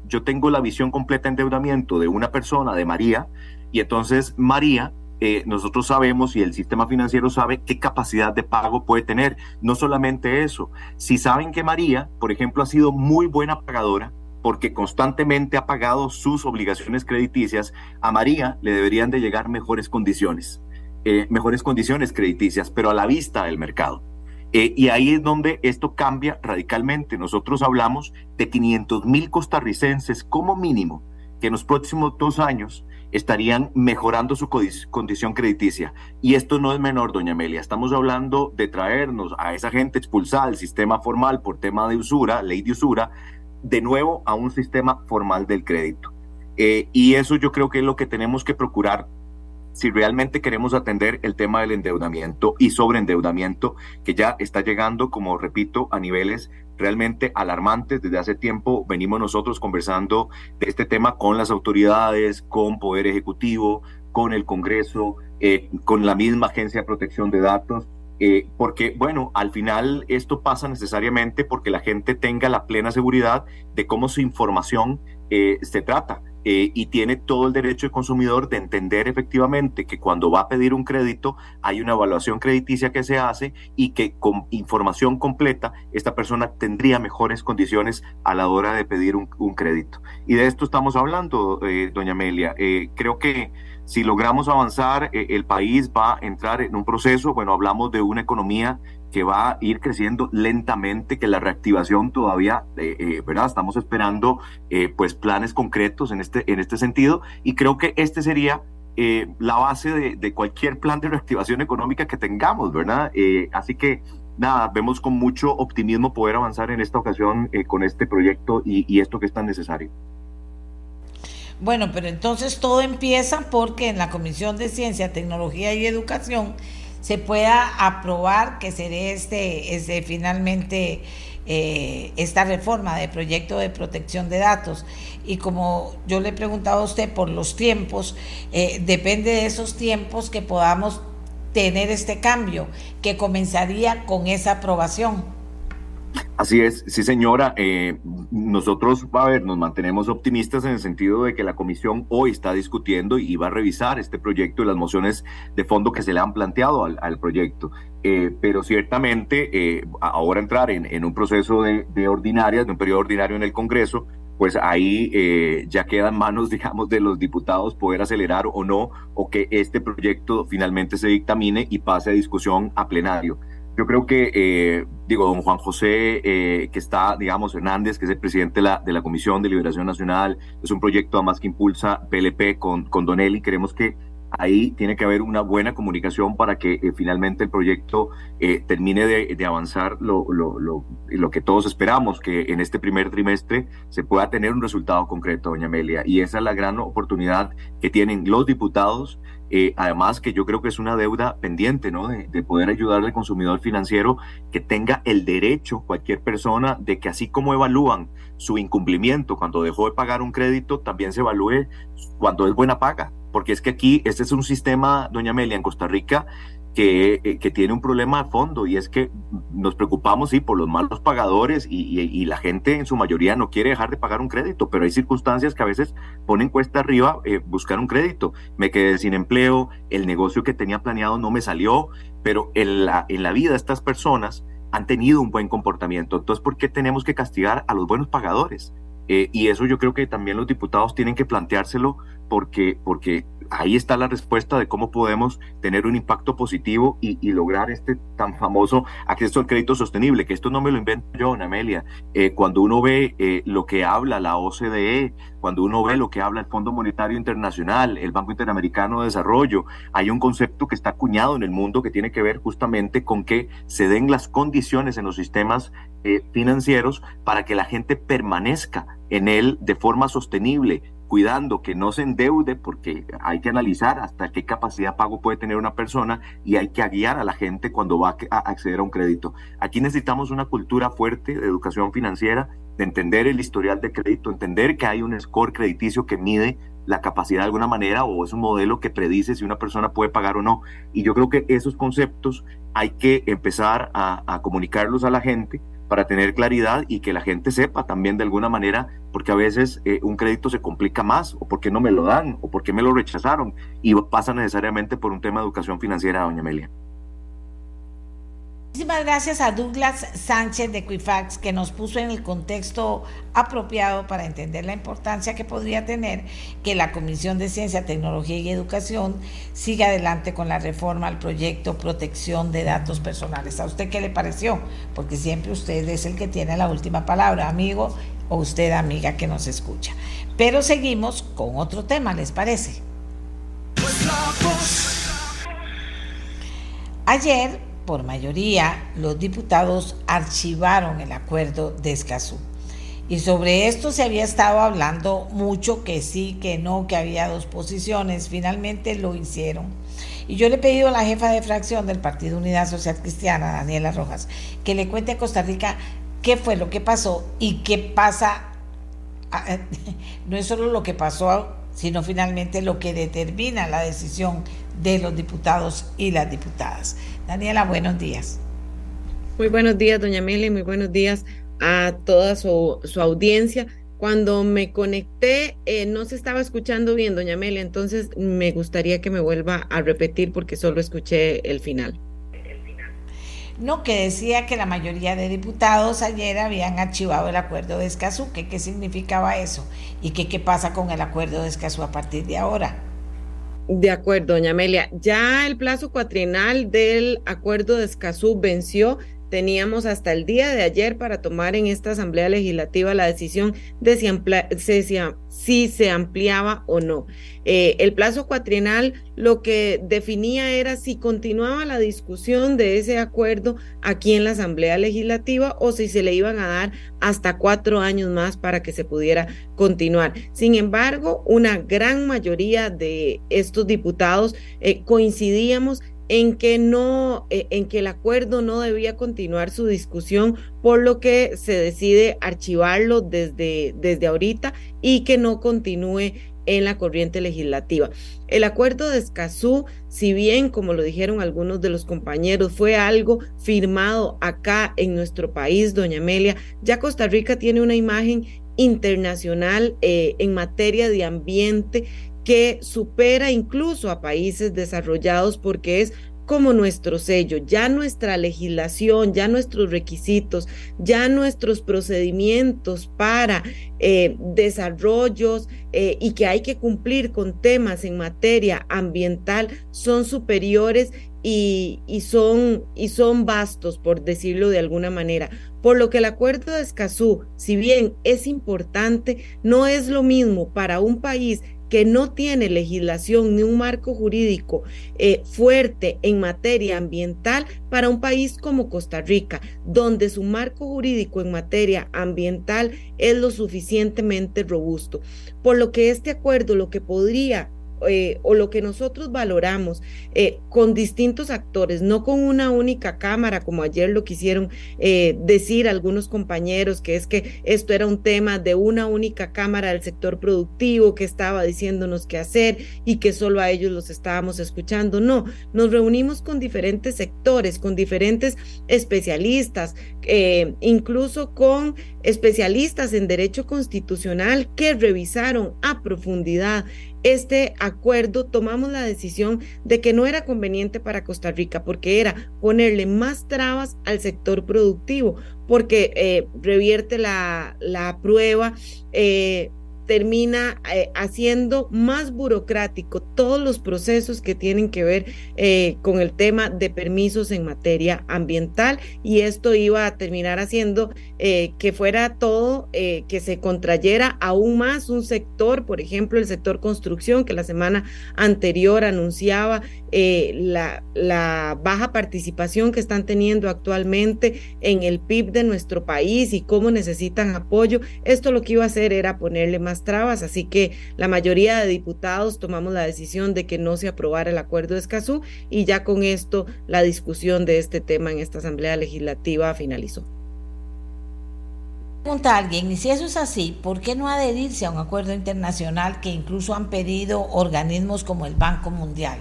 yo tengo la visión completa de endeudamiento de una persona, de María, y entonces María nosotros sabemos y el sistema financiero sabe qué capacidad de pago puede tener. No solamente eso, si saben que María, por ejemplo, ha sido muy buena pagadora, porque constantemente ha pagado sus obligaciones crediticias, a María le deberían de llegar mejores condiciones, eh, mejores condiciones crediticias, pero a la vista del mercado. Eh, y ahí es donde esto cambia radicalmente. Nosotros hablamos de 500 mil costarricenses como mínimo que en los próximos dos años estarían mejorando su condición crediticia. Y esto no es menor, doña Amelia. Estamos hablando de traernos a esa gente expulsada del sistema formal por tema de usura, ley de usura, de nuevo a un sistema formal del crédito. Eh, y eso yo creo que es lo que tenemos que procurar si realmente queremos atender el tema del endeudamiento y sobreendeudamiento, que ya está llegando, como repito, a niveles realmente alarmantes. Desde hace tiempo venimos nosotros conversando de este tema con las autoridades, con Poder Ejecutivo, con el Congreso, eh, con la misma Agencia de Protección de Datos, eh, porque, bueno, al final esto pasa necesariamente porque la gente tenga la plena seguridad de cómo su información eh, se trata eh, y tiene todo el derecho del consumidor de entender efectivamente que cuando va a pedir un crédito hay una evaluación crediticia que se hace y que con información completa esta persona tendría mejores condiciones a la hora de pedir un, crédito. Y de esto estamos hablando, doña Amelia. creo que si logramos avanzar, eh, el país va a entrar en un proceso, bueno, hablamos de una economía que va a ir creciendo lentamente, que la reactivación todavía, eh, eh, ¿verdad? Estamos esperando pues planes concretos en este, en este sentido y creo que este sería la base de, cualquier plan de reactivación económica que tengamos, ¿verdad? así que nada, vemos con mucho optimismo poder avanzar en esta ocasión con este proyecto y, y esto que es tan necesario.
Bueno, pero entonces todo empieza porque en la Comisión de Ciencia, Tecnología y Educación se pueda aprobar que será este, este finalmente eh, esta reforma de proyecto de protección de datos. Y como yo le he preguntado a usted por los tiempos, eh, depende de esos tiempos que podamos tener este cambio, que comenzaría con esa aprobación.
Así es, sí señora. Eh, nosotros, a ver, nos mantenemos optimistas en el sentido de que la comisión hoy está discutiendo y va a revisar este proyecto y las mociones de fondo que se le han planteado al, proyecto. Eh, pero ciertamente eh, ahora entrar en, un proceso de, ordinarias, de un periodo ordinario en el Congreso, pues ahí ya quedan manos, digamos, de los diputados poder acelerar o no, o que este proyecto finalmente se dictamine y pase a discusión a plenario. Yo creo que, eh, digo, don Juan José, eh, que está, digamos, Hernández, que es el presidente de la, de la Comisión de Liberación Nacional, es un proyecto además que impulsa PLP con, con Donelli. Queremos que ahí tiene que haber una buena comunicación para que eh, finalmente el proyecto termine de, de avanzar lo, que todos esperamos, que en este primer trimestre se pueda tener un resultado concreto, doña Amelia. Y esa es la gran oportunidad que tienen los diputados eh, además que yo creo que es una deuda pendiente, ¿no? De, poder ayudar al consumidor financiero que tenga el derecho, cualquier persona, de que así como evalúan su incumplimiento cuando dejó de pagar un crédito, también se evalúe cuando es buena paga. Porque es que aquí, este es un sistema, doña Amelia, en Costa Rica, eh, que, tiene un problema de fondo y es que nos preocupamos, sí, por los malos pagadores y, la gente en su mayoría no quiere dejar de pagar un crédito, pero hay circunstancias que a veces ponen cuesta arriba eh, buscar un crédito. Me quedé sin empleo, el negocio que tenía planeado no me salió, pero en la, en la vida estas personas han tenido un buen comportamiento. Entonces, ¿por qué tenemos que castigar a los buenos pagadores? Eh, y eso yo creo que también los diputados tienen que planteárselo porque, porque ahí está la respuesta de cómo podemos tener un impacto positivo y, lograr este tan famoso acceso al crédito sostenible, que esto no me lo invento yo, Amelia. Eh, cuando uno ve eh, lo que habla la OCDE, cuando uno ve lo que habla el Fondo Monetario Internacional, el Banco Interamericano de Desarrollo, hay un concepto que está acuñado en el mundo que tiene que ver justamente con que se den las condiciones en los sistemas eh, financieros para que la gente permanezca en él de forma sostenible, cuidando que no se endeude, porque hay que analizar hasta qué capacidad de pago puede tener una persona y hay que guiar a la gente cuando va a acceder a un crédito. Aquí necesitamos una cultura fuerte de educación financiera, de entender el historial de crédito, entender que hay un score crediticio que mide la capacidad de alguna manera o es un modelo que predice si una persona puede pagar o no. Y yo creo que esos conceptos hay que empezar a, a comunicarlos a la gente para tener claridad y que la gente sepa también de alguna manera, porque a veces eh, un crédito se complica más, o porque no me lo dan, o porque me lo rechazaron, y pasa necesariamente por un tema de educación financiera, doña Amelia.
Muchísimas gracias a Douglas Sánchez de Equifax que nos puso en el contexto apropiado para entender la importancia que podría tener que la Comisión de Ciencia, Tecnología y Educación siga adelante con la reforma al proyecto Protección de Datos Personales. ¿A usted qué le pareció? Porque siempre usted es el que tiene la última palabra, amigo o usted amiga que nos escucha. Pero seguimos con otro tema, ¿les parece? Ayer por mayoría, los diputados archivaron el acuerdo de Escazú. Y sobre esto se había estado hablando mucho, que sí, que no, que había dos posiciones. Finalmente lo hicieron. Y yo le he pedido a la jefa de fracción del Partido Unidad Social Cristiana, Daniela Rojas, que le cuente a Costa Rica qué fue lo que pasó y qué pasa. No es solo lo que pasó, sino finalmente lo que determina la decisión de los diputados y las diputadas. Daniela, buenos días.
Muy buenos días, doña Meli, muy buenos días a toda su, audiencia. Cuando me conecté, eh, no se estaba escuchando bien, doña Meli, entonces me gustaría que me vuelva a repetir porque solo escuché el final.
No, que decía que la mayoría de diputados ayer habían archivado el acuerdo de Escazú. ¿Qué, qué significaba eso? ¿Y qué, qué pasa con el acuerdo de Escazú a partir de ahora?
De acuerdo, doña Amelia. Ya el plazo cuatrienal del acuerdo de Escazú venció. Teníamos hasta el día de ayer para tomar en esta Asamblea Legislativa la decisión de si, se ampliaba o no. Eh, el plazo cuatrienal lo que definía era si continuaba la discusión de ese acuerdo aquí en la Asamblea Legislativa o si se le iban a dar hasta cuatro años más para que se pudiera continuar. Sin embargo, una gran mayoría de estos diputados eh, coincidíamos en que no, eh, en que el acuerdo no debía continuar su discusión, por lo que se decide archivarlo desde, desde ahorita y que no continúe en la corriente legislativa. El acuerdo de Escazú, si bien, como lo dijeron algunos de los compañeros, fue algo firmado acá en nuestro país, doña Amelia, ya Costa Rica tiene una imagen internacional eh, en materia de ambiente que supera incluso a países desarrollados porque es como nuestro sello, ya nuestra legislación, ya nuestros requisitos, ya nuestros procedimientos para eh, desarrollos eh, y que hay que cumplir con temas en materia ambiental son superiores y, son, y son vastos, por decirlo de alguna manera. Por lo que el acuerdo de Escazú, si bien es importante, no es lo mismo para un país que no tiene legislación ni un marco jurídico eh, fuerte en materia ambiental para un país como Costa Rica, donde su marco jurídico en materia ambiental es lo suficientemente robusto. Por lo que este acuerdo lo que podría eh, o lo que nosotros valoramos eh, con distintos actores, no con una única cámara, como ayer lo quisieron eh, decir algunos compañeros, que es que esto era un tema de una única cámara del sector productivo que estaba diciéndonos qué hacer y que solo a ellos los estábamos escuchando. No, nos reunimos con diferentes sectores, con diferentes especialistas, incluso con especialistas en derecho constitucional que revisaron a profundidad este acuerdo, tomamos la decisión de que no era conveniente para Costa Rica porque era ponerle más trabas al sector productivo, porque eh, revierte la, la prueba. Eh, termina eh, haciendo más burocrático todos los procesos que tienen que ver eh, con el tema de permisos en materia ambiental y esto iba a terminar haciendo eh, que fuera todo, que se contrayera aún más un sector, por ejemplo, el sector construcción, que la semana anterior anunciaba la, la baja participación que están teniendo actualmente en el PIB de nuestro país y cómo necesitan apoyo. Esto lo que iba a hacer era ponerle más trabas, así que la mayoría de diputados tomamos la decisión de que no se aprobara el acuerdo de Escazú y ya con esto la discusión de este tema en esta Asamblea Legislativa finalizó.
Pregunta a alguien, y si eso es así, ¿por qué no adherirse a un acuerdo internacional que incluso han pedido organismos como el Banco Mundial?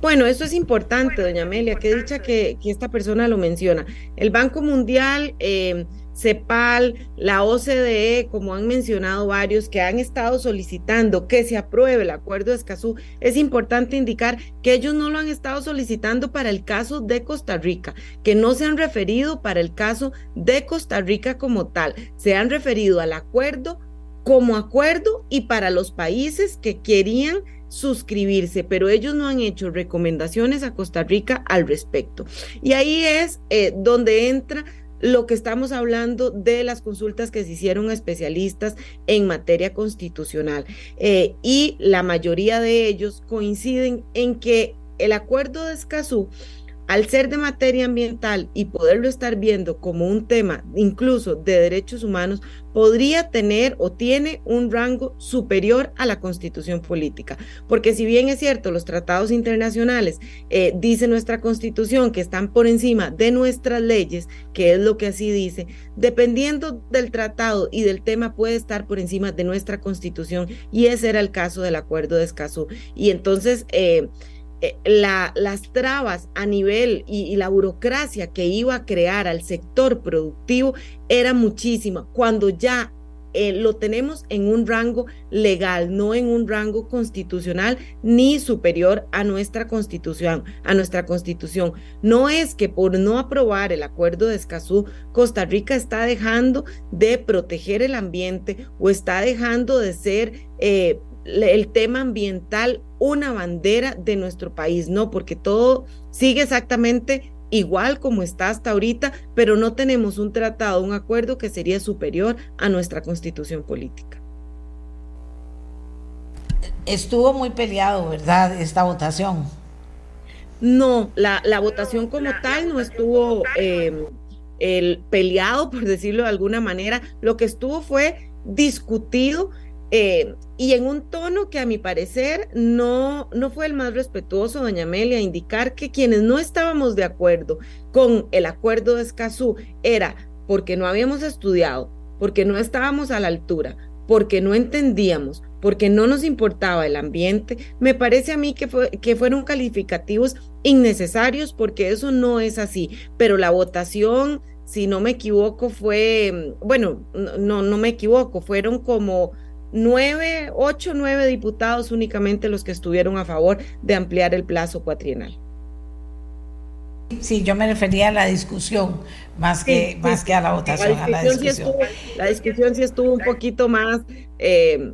Bueno, eso es importante, doña Amelia, que dicha que, que esta persona lo menciona. El Banco Mundial... Eh, CEPAL, la OCDE, como han mencionado varios, que han estado solicitando que se apruebe el acuerdo de Escazú, es importante indicar que ellos no lo han estado solicitando para el caso de Costa Rica, que no se han referido para el caso de Costa Rica como tal, se han referido al acuerdo como acuerdo y para los países que querían suscribirse, pero ellos no han hecho recomendaciones a Costa Rica al respecto. Y ahí es eh, donde entra lo que estamos hablando de las consultas que se hicieron a especialistas en materia constitucional. Eh, y la mayoría de ellos coinciden en que el acuerdo de Escazú al ser de materia ambiental y poderlo estar viendo como un tema incluso de derechos humanos, podría tener o tiene un rango superior a la constitución política. Porque si bien es cierto, los tratados internacionales, eh, dice nuestra constitución, que están por encima de nuestras leyes, que es lo que así dice, dependiendo del tratado y del tema puede estar por encima de nuestra constitución y ese era el caso del acuerdo de Escazú. Y entonces... Eh, la, las trabas a nivel y, la burocracia que iba a crear al sector productivo era muchísima, cuando ya eh, lo tenemos en un rango legal, no en un rango constitucional ni superior a nuestra constitución, a nuestra constitución. No es que por no aprobar el acuerdo de Escazú, Costa Rica está dejando de proteger el ambiente o está dejando de ser eh, el tema ambiental una bandera de nuestro país, no, porque todo sigue exactamente igual como está hasta ahorita, pero no tenemos un tratado, un acuerdo que sería superior a nuestra constitución política.
Estuvo muy peleado, ¿verdad? Esta votación.
No, la, la votación como tal no estuvo eh, el peleado, por decirlo de alguna manera. Lo que estuvo fue discutido eh, y en un tono que a mi parecer no, no fue el más respetuoso, doña Amelia, indicar que quienes no estábamos de acuerdo con el acuerdo de Escazú era porque no habíamos estudiado, porque no estábamos a la altura, porque no entendíamos, porque no nos importaba el ambiente, me parece a mí que, fue, que fueron calificativos innecesarios porque eso no es así, pero la votación si no me equivoco, fue, bueno, no, no me equivoco, fueron como nueve, ocho, nueve diputados únicamente los que estuvieron a favor de ampliar el plazo cuatrienal.
Sí, yo me refería a la discusión más que, más que a la votación. La discusión,
Sí estuvo, la discusión sí estuvo un poquito más, eh,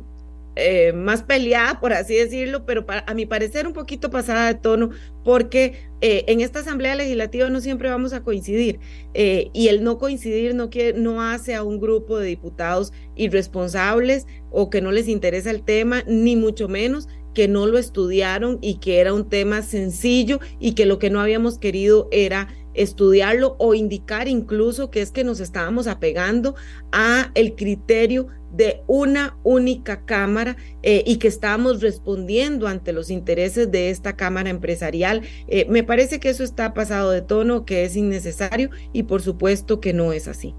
eh, más peleada, por así decirlo, pero a mi parecer un poquito pasada de tono, porque eh, en esta Asamblea Legislativa no siempre vamos a coincidir eh, y el no coincidir no, no hace a un grupo de diputados irresponsables o que no les interesa el tema, ni mucho menos que no lo estudiaron y que era un tema sencillo y que lo que no habíamos querido era estudiarlo o indicar incluso que es que nos estábamos apegando a el criterio de una única Cámara eh, y que estábamos respondiendo ante los intereses de esta Cámara empresarial. Eh, me parece que eso está pasado de tono, que es innecesario y por supuesto que no es así.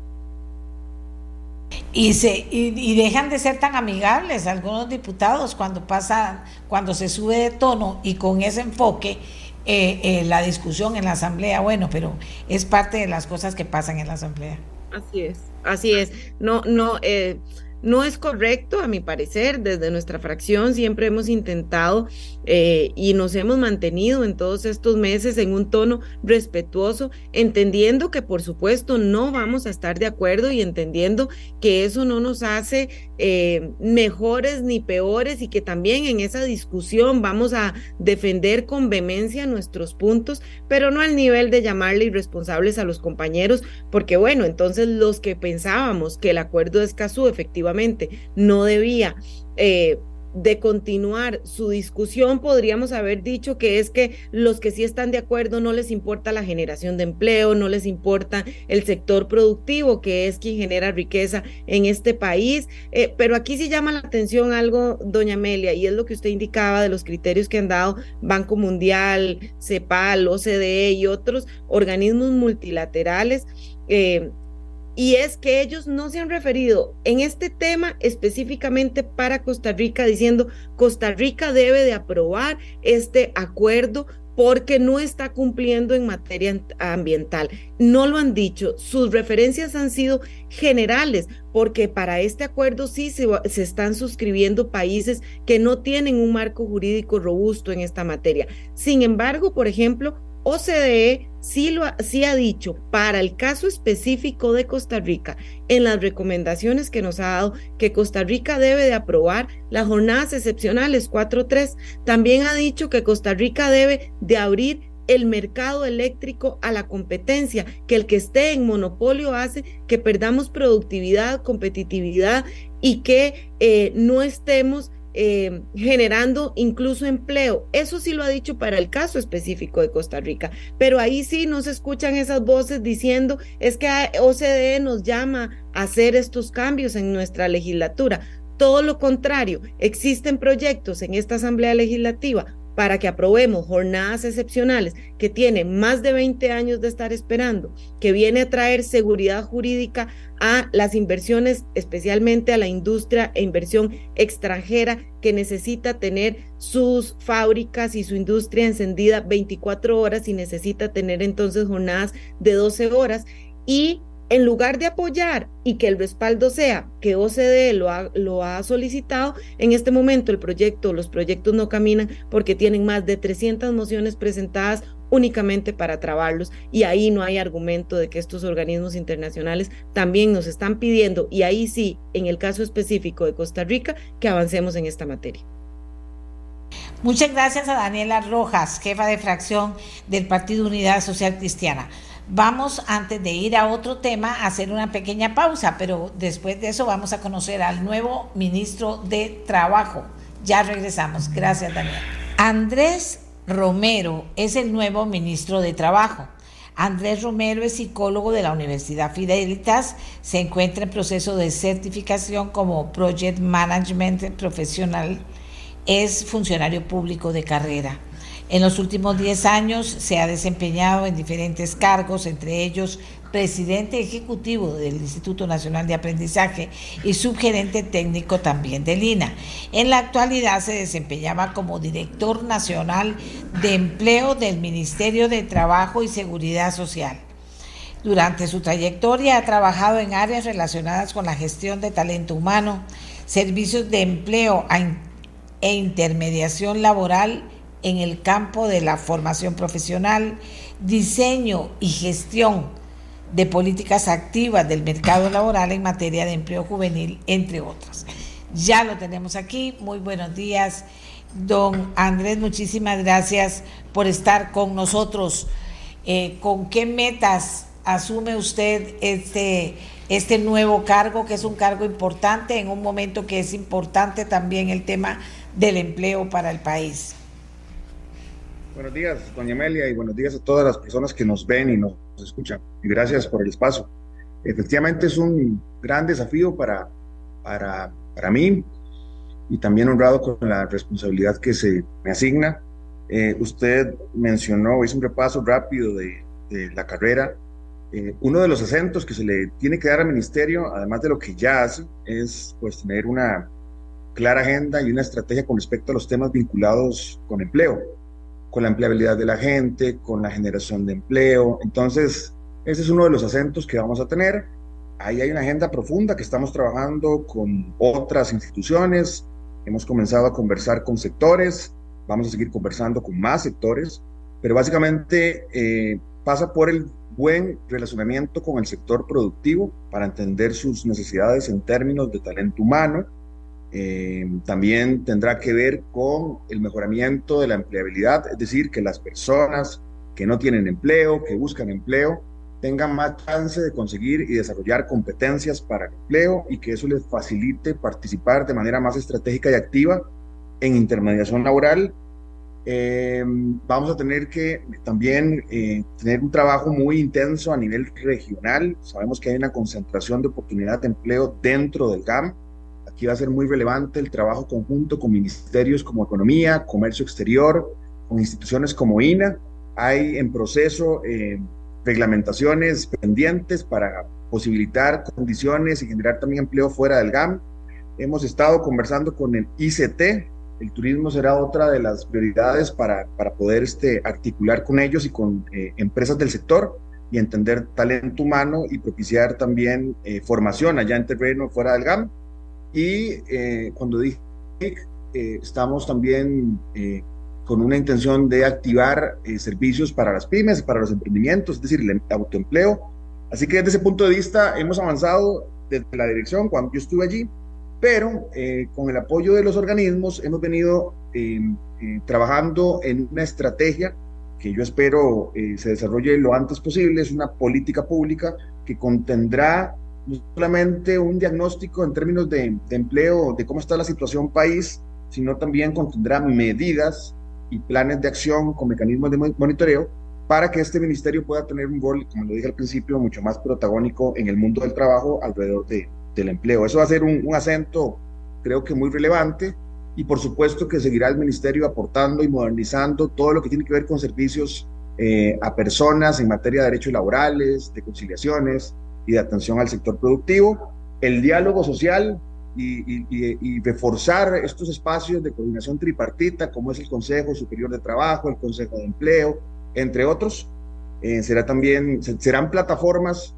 Y, se, y, dejan de ser tan amigables algunos diputados cuando pasa, cuando se sube de tono y con ese enfoque eh, la discusión en la asamblea, bueno, pero es parte de las cosas que pasan en la asamblea.
Así es, así es. No, no, eh, no es correcto, a mi parecer, desde nuestra fracción siempre hemos intentado eh, y nos hemos mantenido en todos estos meses en un tono respetuoso, entendiendo que por supuesto no vamos a estar de acuerdo y entendiendo que eso no nos hace eh, mejores ni peores y que también en esa discusión vamos a defender con vehemencia nuestros puntos, pero no al nivel de llamarle irresponsables a los compañeros, porque bueno, entonces los que pensábamos que el acuerdo de Escazú efectivamente no debía eh, de continuar su discusión, podríamos haber dicho que es que los que sí están de acuerdo no les importa la generación de empleo, no les importa el sector productivo, que es quien genera riqueza en este país. Eh, pero aquí sí llama la atención algo, doña Amelia, y es lo que usted indicaba de los criterios que han dado Banco Mundial, CEPAL, OCDE y otros organismos multilaterales. Eh, y es que ellos no se han referido en este tema específicamente para Costa Rica diciendo Costa Rica debe de aprobar este acuerdo porque no está cumpliendo en materia ambiental. No lo han dicho. Sus referencias han sido generales, porque para este acuerdo sí se, se, están suscribiendo países que no tienen un marco jurídico robusto en esta materia. Sin embargo, por ejemplo, OCDE sí, lo ha, sí ha dicho para el caso específico de Costa Rica, en las recomendaciones que nos ha dado, que Costa Rica debe de aprobar las jornadas excepcionales 4.3. También ha dicho que Costa Rica debe de abrir el mercado eléctrico a la competencia, que el que esté en monopolio hace que perdamos productividad, competitividad y que eh, no estemos eh, generando incluso empleo. Eso sí lo ha dicho para el caso específico de Costa Rica, pero ahí sí no se escuchan esas voces diciendo es que OCDE nos llama a hacer estos cambios en nuestra legislatura. Todo lo contrario, existen proyectos en esta Asamblea Legislativa para que aprobemos jornadas excepcionales que tienen más de 20 años de estar esperando, que viene a traer seguridad jurídica a las inversiones, especialmente a la industria e inversión extranjera que necesita tener sus fábricas y su industria encendida 24 horas y necesita tener entonces jornadas de 12 horas. Y en lugar de apoyar y que el respaldo sea que OCDE lo ha, lo ha solicitado, en este momento el proyecto, los proyectos no caminan porque tienen más de 300 mociones presentadas únicamente para trabarlos y ahí no hay argumento de que estos organismos internacionales también nos están pidiendo y ahí sí, en el caso específico de Costa Rica, que avancemos en esta materia.
Muchas gracias a Daniela Rojas, jefa de fracción del Partido Unidad Social Cristiana. Vamos, antes de ir a otro tema, a hacer una pequeña pausa, pero después de eso vamos a conocer al nuevo ministro de Trabajo. Ya regresamos. Gracias, Daniela. Andrés Romero es el nuevo ministro de Trabajo. Andrés Romero es psicólogo de la Universidad Fidelitas, se encuentra en proceso de certificación como Project Management Profesional es funcionario público de carrera. En los últimos 10 años se ha desempeñado en diferentes cargos, entre ellos presidente ejecutivo del Instituto Nacional de Aprendizaje y subgerente técnico también del INA. En la actualidad se desempeñaba como director nacional de empleo del Ministerio de Trabajo y Seguridad Social. Durante su trayectoria ha trabajado en áreas relacionadas con la gestión de talento humano, servicios de empleo e intermediación laboral en el campo de la formación profesional, diseño y gestión de políticas activas del mercado laboral en materia de empleo juvenil, entre otras. Ya lo tenemos aquí. Muy buenos días, don Andrés. Muchísimas gracias por estar con nosotros. Eh, ¿Con qué metas asume usted este este nuevo cargo, que es un cargo importante en un momento que es importante también el tema del empleo para el país.
Buenos días, doña Amelia, y buenos días a todas las personas que nos ven y nos escuchan. Y gracias por el espacio. Efectivamente es un gran desafío para, para, para mí y también honrado con la responsabilidad que se me asigna. Eh, usted mencionó, hizo un repaso rápido de, la carrera eh, uno de los acentos que se le tiene que dar al ministerio, además de lo que ya hace, es pues tener una clara agenda y una estrategia con respecto a los temas vinculados con empleo, con la empleabilidad de la gente, con la generación de empleo. Entonces, ese es uno de los acentos que vamos a tener. Ahí hay una agenda profunda que estamos trabajando con otras instituciones. Hemos comenzado a conversar con sectores, vamos a seguir conversando con más sectores, pero básicamente eh, pasa por el buen relacionamiento con el sector productivo para entender sus necesidades en términos de talento humano. Eh, también tendrá que ver con el mejoramiento de la empleabilidad, es decir, que las personas que no tienen empleo, que buscan empleo, tengan más chance de conseguir y desarrollar competencias para el empleo y que eso les facilite participar de manera más estratégica y activa en intermediación laboral eh, vamos a tener que también eh, tener un trabajo muy intenso a nivel regional. Sabemos que hay una concentración de oportunidades de empleo dentro del GAM. Aquí va a ser muy relevante el trabajo conjunto con ministerios como Economía, Comercio Exterior, con instituciones como INA. Hay en proceso eh, reglamentaciones pendientes para posibilitar condiciones y generar también empleo fuera del GAM. Hemos estado conversando con el ICT, el turismo será otra de las prioridades para, para poder este, articular con ellos y con eh, empresas del sector y entender talento humano y propiciar también eh, formación allá en terreno fuera del GAM. Y eh, cuando dije, estamos también con una intención de activar servicios para las pymes, para los emprendimientos, es decir, el autoempleo. Así que desde ese punto de vista hemos avanzado desde la dirección cuando yo estuve allí pero eh, con el apoyo de los organismos hemos venido eh, eh, trabajando en una estrategia que yo espero se desarrolle lo antes posible, es una política pública que contendrá no solamente un diagnóstico en términos de, empleo, de cómo está la situación país, sino también contendrá medidas y planes de acción con mecanismos de monitoreo para que este ministerio pueda tener un rol, como lo dije al principio, mucho más protagónico en el mundo del trabajo alrededor de, del empleo. Eso va a ser un, acento, creo que muy relevante, y por supuesto que seguirá el ministerio aportando y modernizando todo lo que tiene que ver con servicios eh, a personas en materia de derechos laborales, de conciliaciones y de atención al sector productivo, el diálogo social y, reforzar estos espacios de coordinación tripartita, como es el Consejo Superior de Trabajo, el Consejo de Empleo, entre otros. Eh, será también, serán plataformas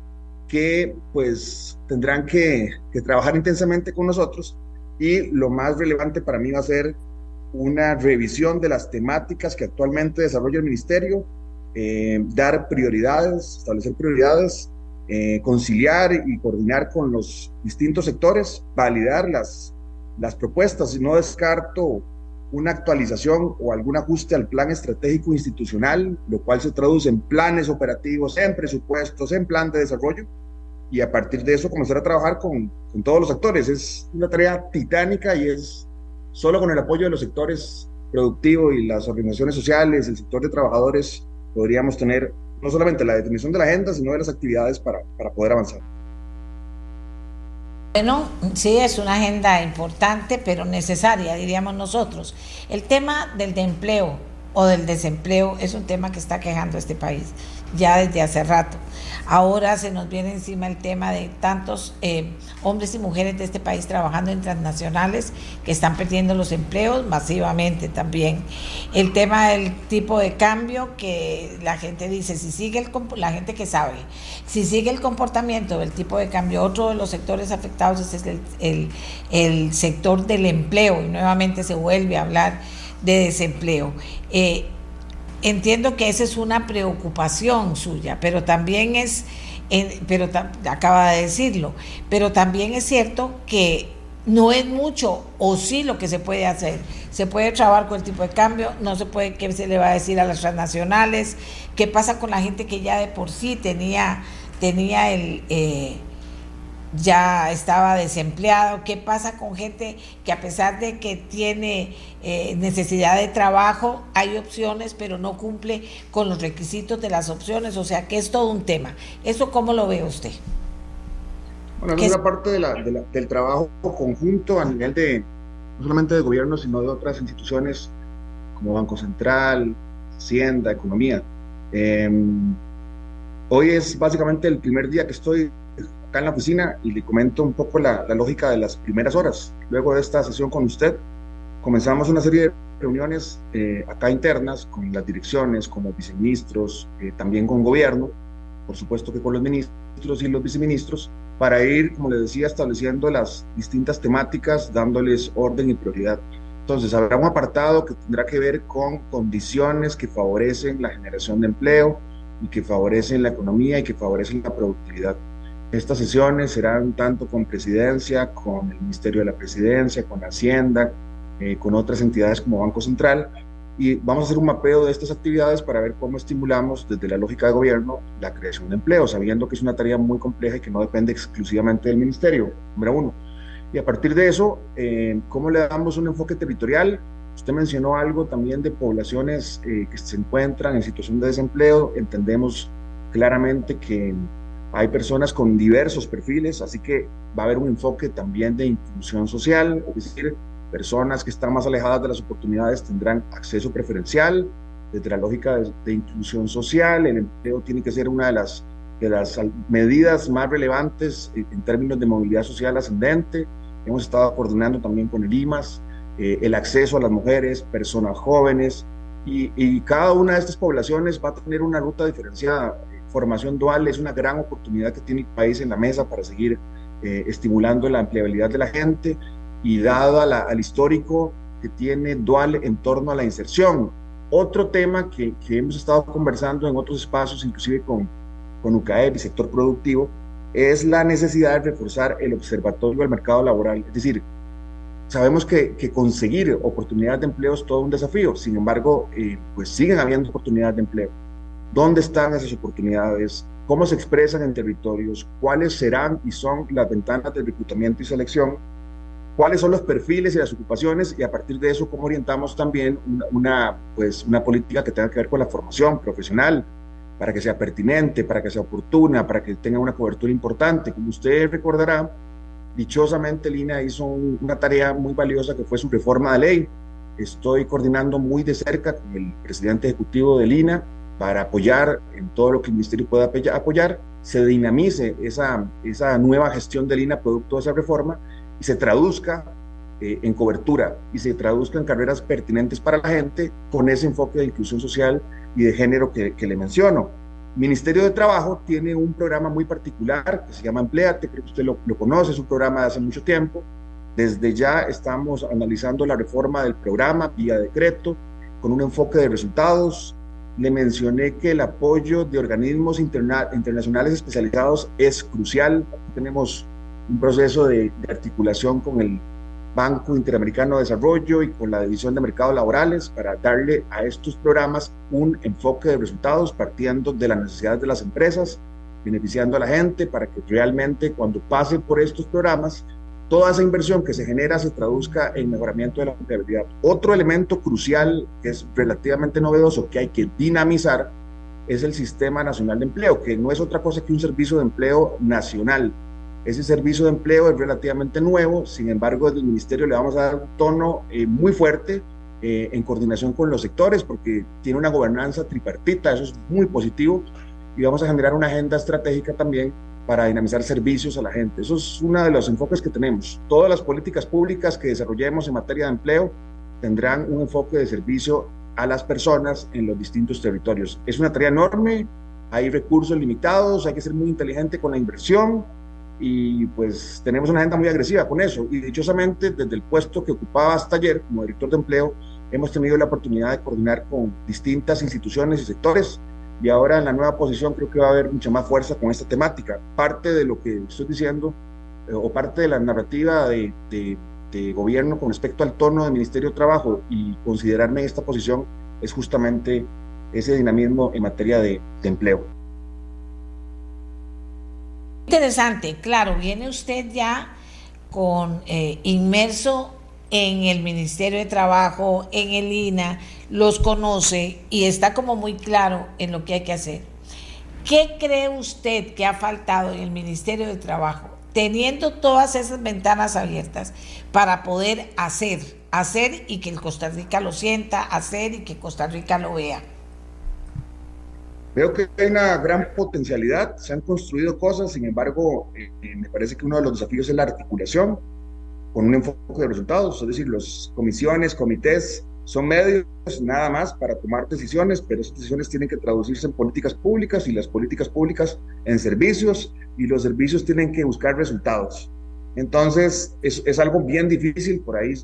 que pues tendrán que, trabajar intensamente con nosotros y lo más relevante para mí va a ser una revisión de las temáticas que actualmente desarrolla el ministerio, eh, dar prioridades, establecer prioridades, eh, conciliar y coordinar con los distintos sectores, validar las, las propuestas no descarto una actualización o algún ajuste al plan estratégico institucional, lo cual se traduce en planes operativos, en presupuestos, en plan de desarrollo, y a partir de eso comenzar a trabajar con, con todos los actores. Es una tarea titánica y es solo con el apoyo de los sectores productivos y las organizaciones sociales, el sector de trabajadores, podríamos tener no solamente la definición de la agenda, sino de las actividades para, para poder avanzar.
Bueno, sí, es una agenda importante, pero necesaria, diríamos nosotros. El tema del empleo o del desempleo es un tema que está quejando a este país ya desde hace rato. Ahora se nos viene encima el tema de tantos eh, hombres y mujeres de este país trabajando en transnacionales que están perdiendo los empleos masivamente también. El tema del tipo de cambio que la gente dice, si sigue el la gente que sabe, si sigue el comportamiento del tipo de cambio, otro de los sectores afectados es el, el, sector del empleo y nuevamente se vuelve a hablar de desempleo. Eh, entiendo que esa es una preocupación suya, pero también es, pero acaba de decirlo, pero también es cierto que no es mucho o sí lo que se puede hacer. Se puede trabajar con el tipo de cambio, no se puede, ¿qué se le va a decir a las transnacionales? ¿Qué pasa con la gente que ya de por sí tenía, tenía el... Eh, ya estaba desempleado, qué pasa con gente que a pesar de que tiene eh, necesidad de trabajo, hay opciones, pero no cumple con los requisitos de las opciones, o sea que es todo un tema. ¿Eso cómo lo ve usted?
Bueno, es una parte del trabajo conjunto a nivel de, no solamente de gobierno, sino de otras instituciones como Banco Central, Hacienda, Economía. Em, hoy es básicamente el primer día que estoy acá en la oficina y le comento un poco la, lógica de las primeras horas. Luego de esta sesión con usted, comenzamos una serie de reuniones eh, acá internas con las direcciones, con los viceministros, eh, también con gobierno, por supuesto que con los ministros y los viceministros, para ir, como le decía, estableciendo las distintas temáticas, dándoles orden y prioridad. Entonces, habrá un apartado que tendrá que ver con condiciones que favorecen la generación de empleo y que favorecen la economía y que favorecen la productividad. Estas sesiones serán tanto con presidencia, con el Ministerio de la Presidencia, con Hacienda, eh, con otras entidades como Banco Central, y vamos a hacer un mapeo de estas actividades para ver cómo estimulamos desde la lógica de gobierno la creación de empleo, sabiendo que es una tarea muy compleja y que no depende exclusivamente del ministerio, número uno. Y a partir de eso, eh, ¿cómo le damos un enfoque territorial? Usted mencionó algo también de poblaciones eh, que se encuentran en situación de desempleo. Entendemos claramente que hay personas con diversos perfiles, así que va a haber un enfoque también de inclusión social, es decir, personas que están más alejadas de las oportunidades tendrán acceso preferencial. Desde la lógica de, inclusión social, el empleo tiene que ser una de las, de las medidas más relevantes en, términos de movilidad social ascendente. Hemos estado coordinando también con el IMAS, eh, el acceso a las mujeres, personas jóvenes, y, y, cada una de estas poblaciones va a tener una ruta diferenciada formación dual es una gran oportunidad que tiene el país en la mesa para seguir eh, estimulando la empleabilidad de la gente y dado al histórico que tiene dual en torno a la inserción. Otro tema que, que hemos estado conversando en otros espacios, inclusive con, con UCAEP y sector productivo, es la necesidad de reforzar el observatorio del mercado laboral. Es decir, sabemos que, que, conseguir oportunidades de empleo es todo un desafío, sin embargo, eh, pues siguen habiendo oportunidades de empleo dónde están esas oportunidades, cómo se expresan en territorios, cuáles serán y son las ventanas de reclutamiento y selección, cuáles son los perfiles y las ocupaciones y a partir de eso cómo orientamos también una, pues, una política que tenga que ver con la formación profesional para que sea pertinente, para que sea oportuna, para que tenga una cobertura importante. Como usted recordará, dichosamente Lina hizo una tarea muy valiosa que fue su reforma de ley. Estoy coordinando muy de cerca con el presidente ejecutivo de Lina para apoyar en todo lo que el Ministerio pueda apoyar, se dinamice esa, esa nueva gestión de línea producto de esa reforma y se traduzca eh, en cobertura y se traduzca en carreras pertinentes para la gente con ese enfoque de inclusión social y de género que, que le menciono. Ministerio de Trabajo tiene un programa muy particular que se llama Empleate, creo que usted lo, lo conoce, es un programa de hace mucho tiempo. Desde ya estamos analizando la reforma del programa vía decreto, con un enfoque de resultados, le mencioné que el apoyo de organismos internacionales especializados es crucial. tenemos un proceso de, articulación con el, Banco Interamericano de Desarrollo y con la División de Mercados Laborales para darle a estos programas un enfoque de resultados partiendo de las necesidades de las empresas, beneficiando a la gente para que realmente cuando pasen por estos programas, toda esa inversión que se genera se traduzca en mejoramiento de la empleabilidad. Otro elemento crucial que es relativamente novedoso que hay que dinamizar es el Sistema Nacional de Empleo, que no es otra cosa que un servicio de empleo nacional ese servicio de empleo es relativamente nuevo, sin embargo, desde el ministerio le vamos a dar un tono eh, muy fuerte eh, en coordinación con los sectores, porque tiene una gobernanza tripartita, eso es muy positivo, y vamos a generar una agenda estratégica también para dinamizar servicios a la gente. Eso es uno de los enfoques que tenemos. Todas las políticas públicas que desarrollemos en materia de empleo tendrán un enfoque de servicio a las personas en los distintos territorios. Es una tarea enorme, hay recursos limitados, hay que ser muy inteligente con la inversión, y pues tenemos una agenda muy agresiva con eso. Y dichosamente, desde el puesto que ocupaba hasta ayer como director de empleo, hemos tenido la oportunidad de coordinar con distintas instituciones y sectores y ahora en la nueva posición creo que va a haber mucha más fuerza con esta temática. Parte de lo que estoy diciendo eh, o parte de la narrativa de, de, gobierno con respecto al tono del Ministerio de Trabajo y considerarme en esta posición es justamente ese dinamismo en materia de, de empleo.
Interesante, claro, viene usted ya con eh, inmerso en el Ministerio de Trabajo, en el INA, los conoce y está como muy claro en lo que hay que hacer. ¿Qué cree usted que ha faltado en el Ministerio de Trabajo, teniendo todas esas ventanas abiertas para poder hacer, hacer y que Costa Rica lo sienta, hacer y que Costa Rica lo vea?
Veo que hay una gran potencialidad, se han construido cosas, sin embargo, eh, eh, me parece que uno de los desafíos es la articulación con un enfoque de resultados, es decir, las comisiones, comités son medios nada más para tomar decisiones, pero esas decisiones tienen que traducirse en políticas públicas y las políticas públicas en servicios y los servicios tienen que buscar resultados. Entonces, es, es algo bien difícil, por ahí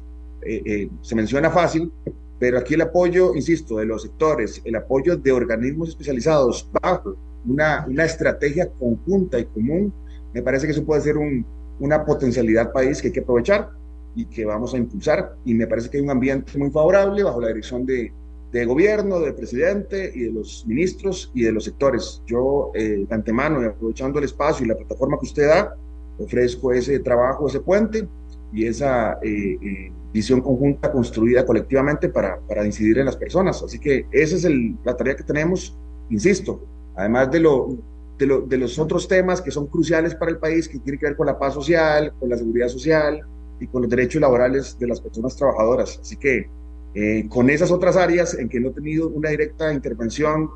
eh, se menciona fácil, pero aquí el apoyo, insisto, de los sectores, el apoyo de organismos especializados bajo una, una estrategia conjunta y común, me parece que eso puede ser un, una potencialidad país que hay que aprovechar y que vamos a impulsar. Y me parece que hay un ambiente muy favorable bajo la dirección de, de gobierno, del presidente y de los ministros y de los sectores. Yo, eh, de antemano, y aprovechando el espacio y la plataforma que usted da, ofrezco ese trabajo, ese puente y esa eh, eh, visión conjunta construida colectivamente para, para, incidir en las personas. Así que esa es el, la tarea que tenemos, insisto, además de, lo, de, lo, de, los otros temas que son cruciales para el país, que tienen que ver con la paz social, con la seguridad social y con los derechos laborales de las personas trabajadoras. Así que eh, con esas otras áreas en que no he tenido una directa intervención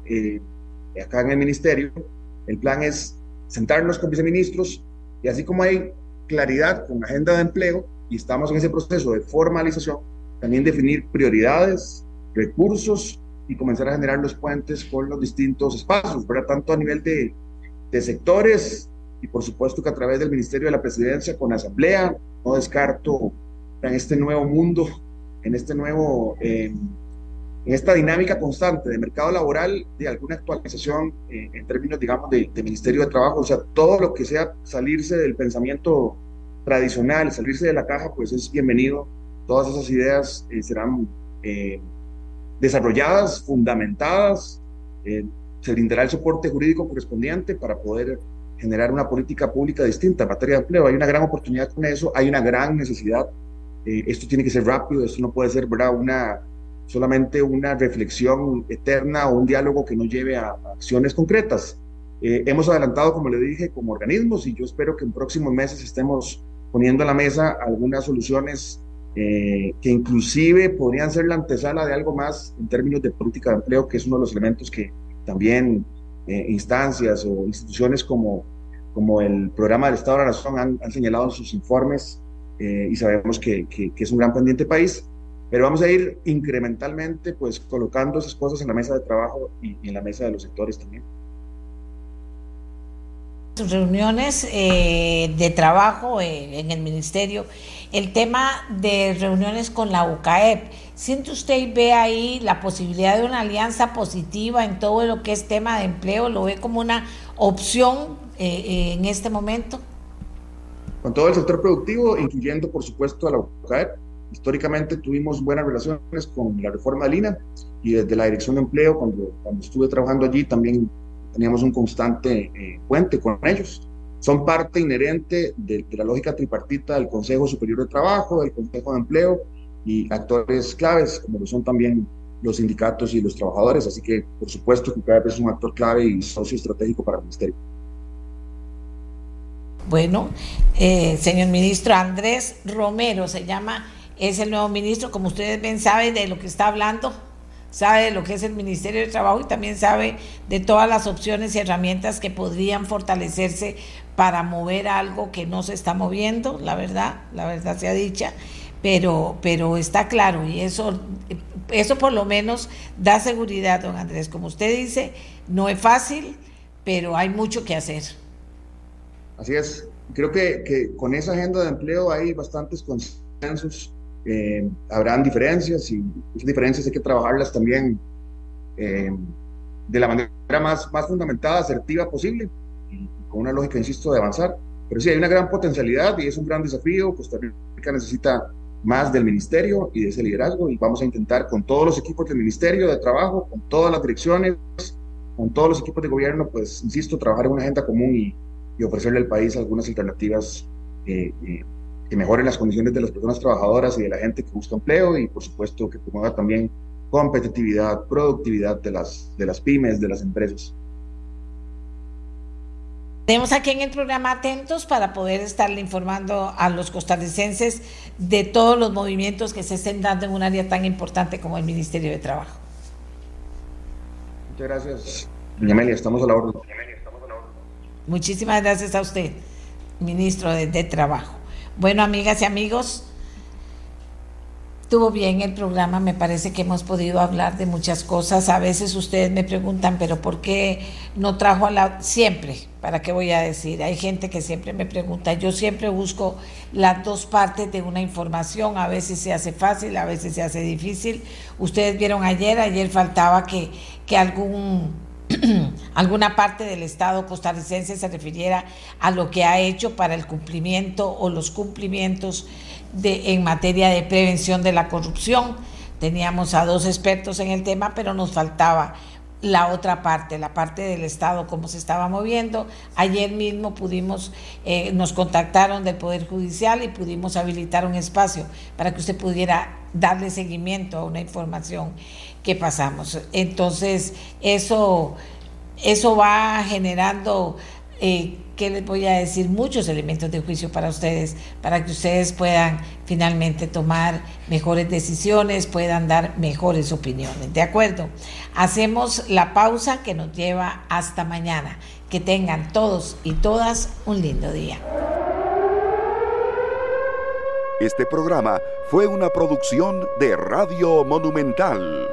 acá en el ministerio, el plan es sentarnos con viceministros y así como hay claridad con agenda de empleo y estamos en ese proceso de formalización, también definir prioridades, recursos y comenzar a generar los puentes con los distintos espacios, ¿verdad? tanto a nivel de, de sectores y por supuesto que a través del Ministerio de la Presidencia con Asamblea, no descarto en este nuevo mundo, en este nuevo... Eh, en esta dinámica constante de mercado laboral, de alguna actualización eh, en términos, digamos, de, Ministerio de Trabajo, o sea, todo lo que sea salirse del pensamiento tradicional, salirse de la caja, pues es bienvenido. Todas esas ideas eh, serán eh, desarrolladas, fundamentadas, se brindará el soporte jurídico correspondiente para poder generar una política pública distinta en materia de empleo. Hay una gran oportunidad con eso, hay una gran necesidad. esto tiene que ser rápido, esto no puede ser ¿verdad? una solamente una reflexión eterna o un diálogo que no lleve a, acciones concretas. Eh, hemos adelantado, como le dije, como organismos y yo espero que en próximos meses estemos poniendo a la mesa algunas soluciones eh, que inclusive podrían ser la antesala de algo más en términos de política de empleo, que es uno de los elementos que también eh, instancias o instituciones como, como el programa del Estado de la Nación han, han señalado en sus informes y sabemos que, que, es un gran pendiente país pero vamos a ir incrementalmente pues colocando esas cosas en la mesa de trabajo y, en la mesa de los sectores también.
Reuniones eh, de trabajo eh, en el ministerio, el tema de reuniones con la UCAEP, ¿siente usted y ve ahí la posibilidad de una alianza positiva en todo lo que es tema de empleo? ¿Lo ve como una opción eh, en este momento?
con todo el sector productivo, incluyendo por supuesto a la UCAEP. Históricamente tuvimos buenas relaciones con la reforma de Lina y desde la Dirección de Empleo, cuando, estuve trabajando allí, también teníamos un constante eh, puente con ellos. Son parte inherente de, la lógica tripartita del Consejo Superior de Trabajo, del Consejo de Empleo y actores claves, como lo son también los sindicatos y los trabajadores. Así que, por supuesto, que UCAEP es un actor clave y socio estratégico para el Ministerio.
Bueno, eh, señor ministro Andrés Romero se llama, es el nuevo ministro, como ustedes ven, sabe de lo que está hablando, sabe de lo que es el Ministerio de Trabajo y también sabe de todas las opciones y herramientas que podrían fortalecerse para mover algo que no se está moviendo, la verdad, la verdad se ha dicha, pero, pero está claro y eso, eso por lo menos da seguridad, don Andrés. Como usted dice, no es fácil, pero hay mucho que hacer.
Así es. Creo que, que con esa agenda de empleo hay bastantes consensos. Eh, habrán diferencias y esas diferencias hay que trabajarlas también eh, de la manera más, más fundamentada, asertiva posible y con una lógica, insisto, de avanzar. Pero sí, hay una gran potencialidad y es un gran desafío. Costa Rica necesita más del ministerio y de ese liderazgo y vamos a intentar con todos los equipos del ministerio de trabajo, con todas las direcciones, con todos los equipos de gobierno, pues, insisto, trabajar en una agenda común y, y ofrecerle al país algunas alternativas eh, eh, que mejoren las condiciones de las personas trabajadoras y de la gente que busca empleo y por supuesto que promueva también competitividad, productividad de las, de las pymes, de las empresas.
Tenemos aquí en el programa atentos para poder estarle informando a los costarricenses de todos los movimientos que se estén dando en un área tan importante como el Ministerio de Trabajo.
Muchas gracias, doña Amelia, estamos a la orden.
Muchísimas gracias a usted, ministro de, de, Trabajo. Bueno, amigas y amigos, estuvo bien el programa, me parece que hemos podido hablar de muchas cosas. A veces ustedes me preguntan, pero ¿por qué no trajo a la... Siempre, ¿para qué voy a decir? Hay gente que siempre me pregunta, yo siempre busco las dos partes de una información, a veces se hace fácil, a veces se hace difícil. Ustedes vieron ayer, ayer faltaba que, que algún alguna parte del Estado costarricense se refiriera a lo que ha hecho para el cumplimiento o los cumplimientos de, en materia de prevención de la corrupción. Teníamos a dos expertos en el tema, pero nos faltaba la otra parte, la parte del Estado, cómo se estaba moviendo. Ayer mismo pudimos, eh, nos contactaron del Poder Judicial y pudimos habilitar un espacio para que usted pudiera darle seguimiento a una información que pasamos. Entonces, eso, eso va generando, eh, ¿qué les voy a decir? Muchos elementos de juicio para ustedes, para que ustedes puedan finalmente tomar mejores decisiones, puedan dar mejores opiniones. ¿De acuerdo? Hacemos la pausa que nos lleva hasta mañana. Que tengan todos y todas un lindo día.
Este programa fue una producción de Radio Monumental.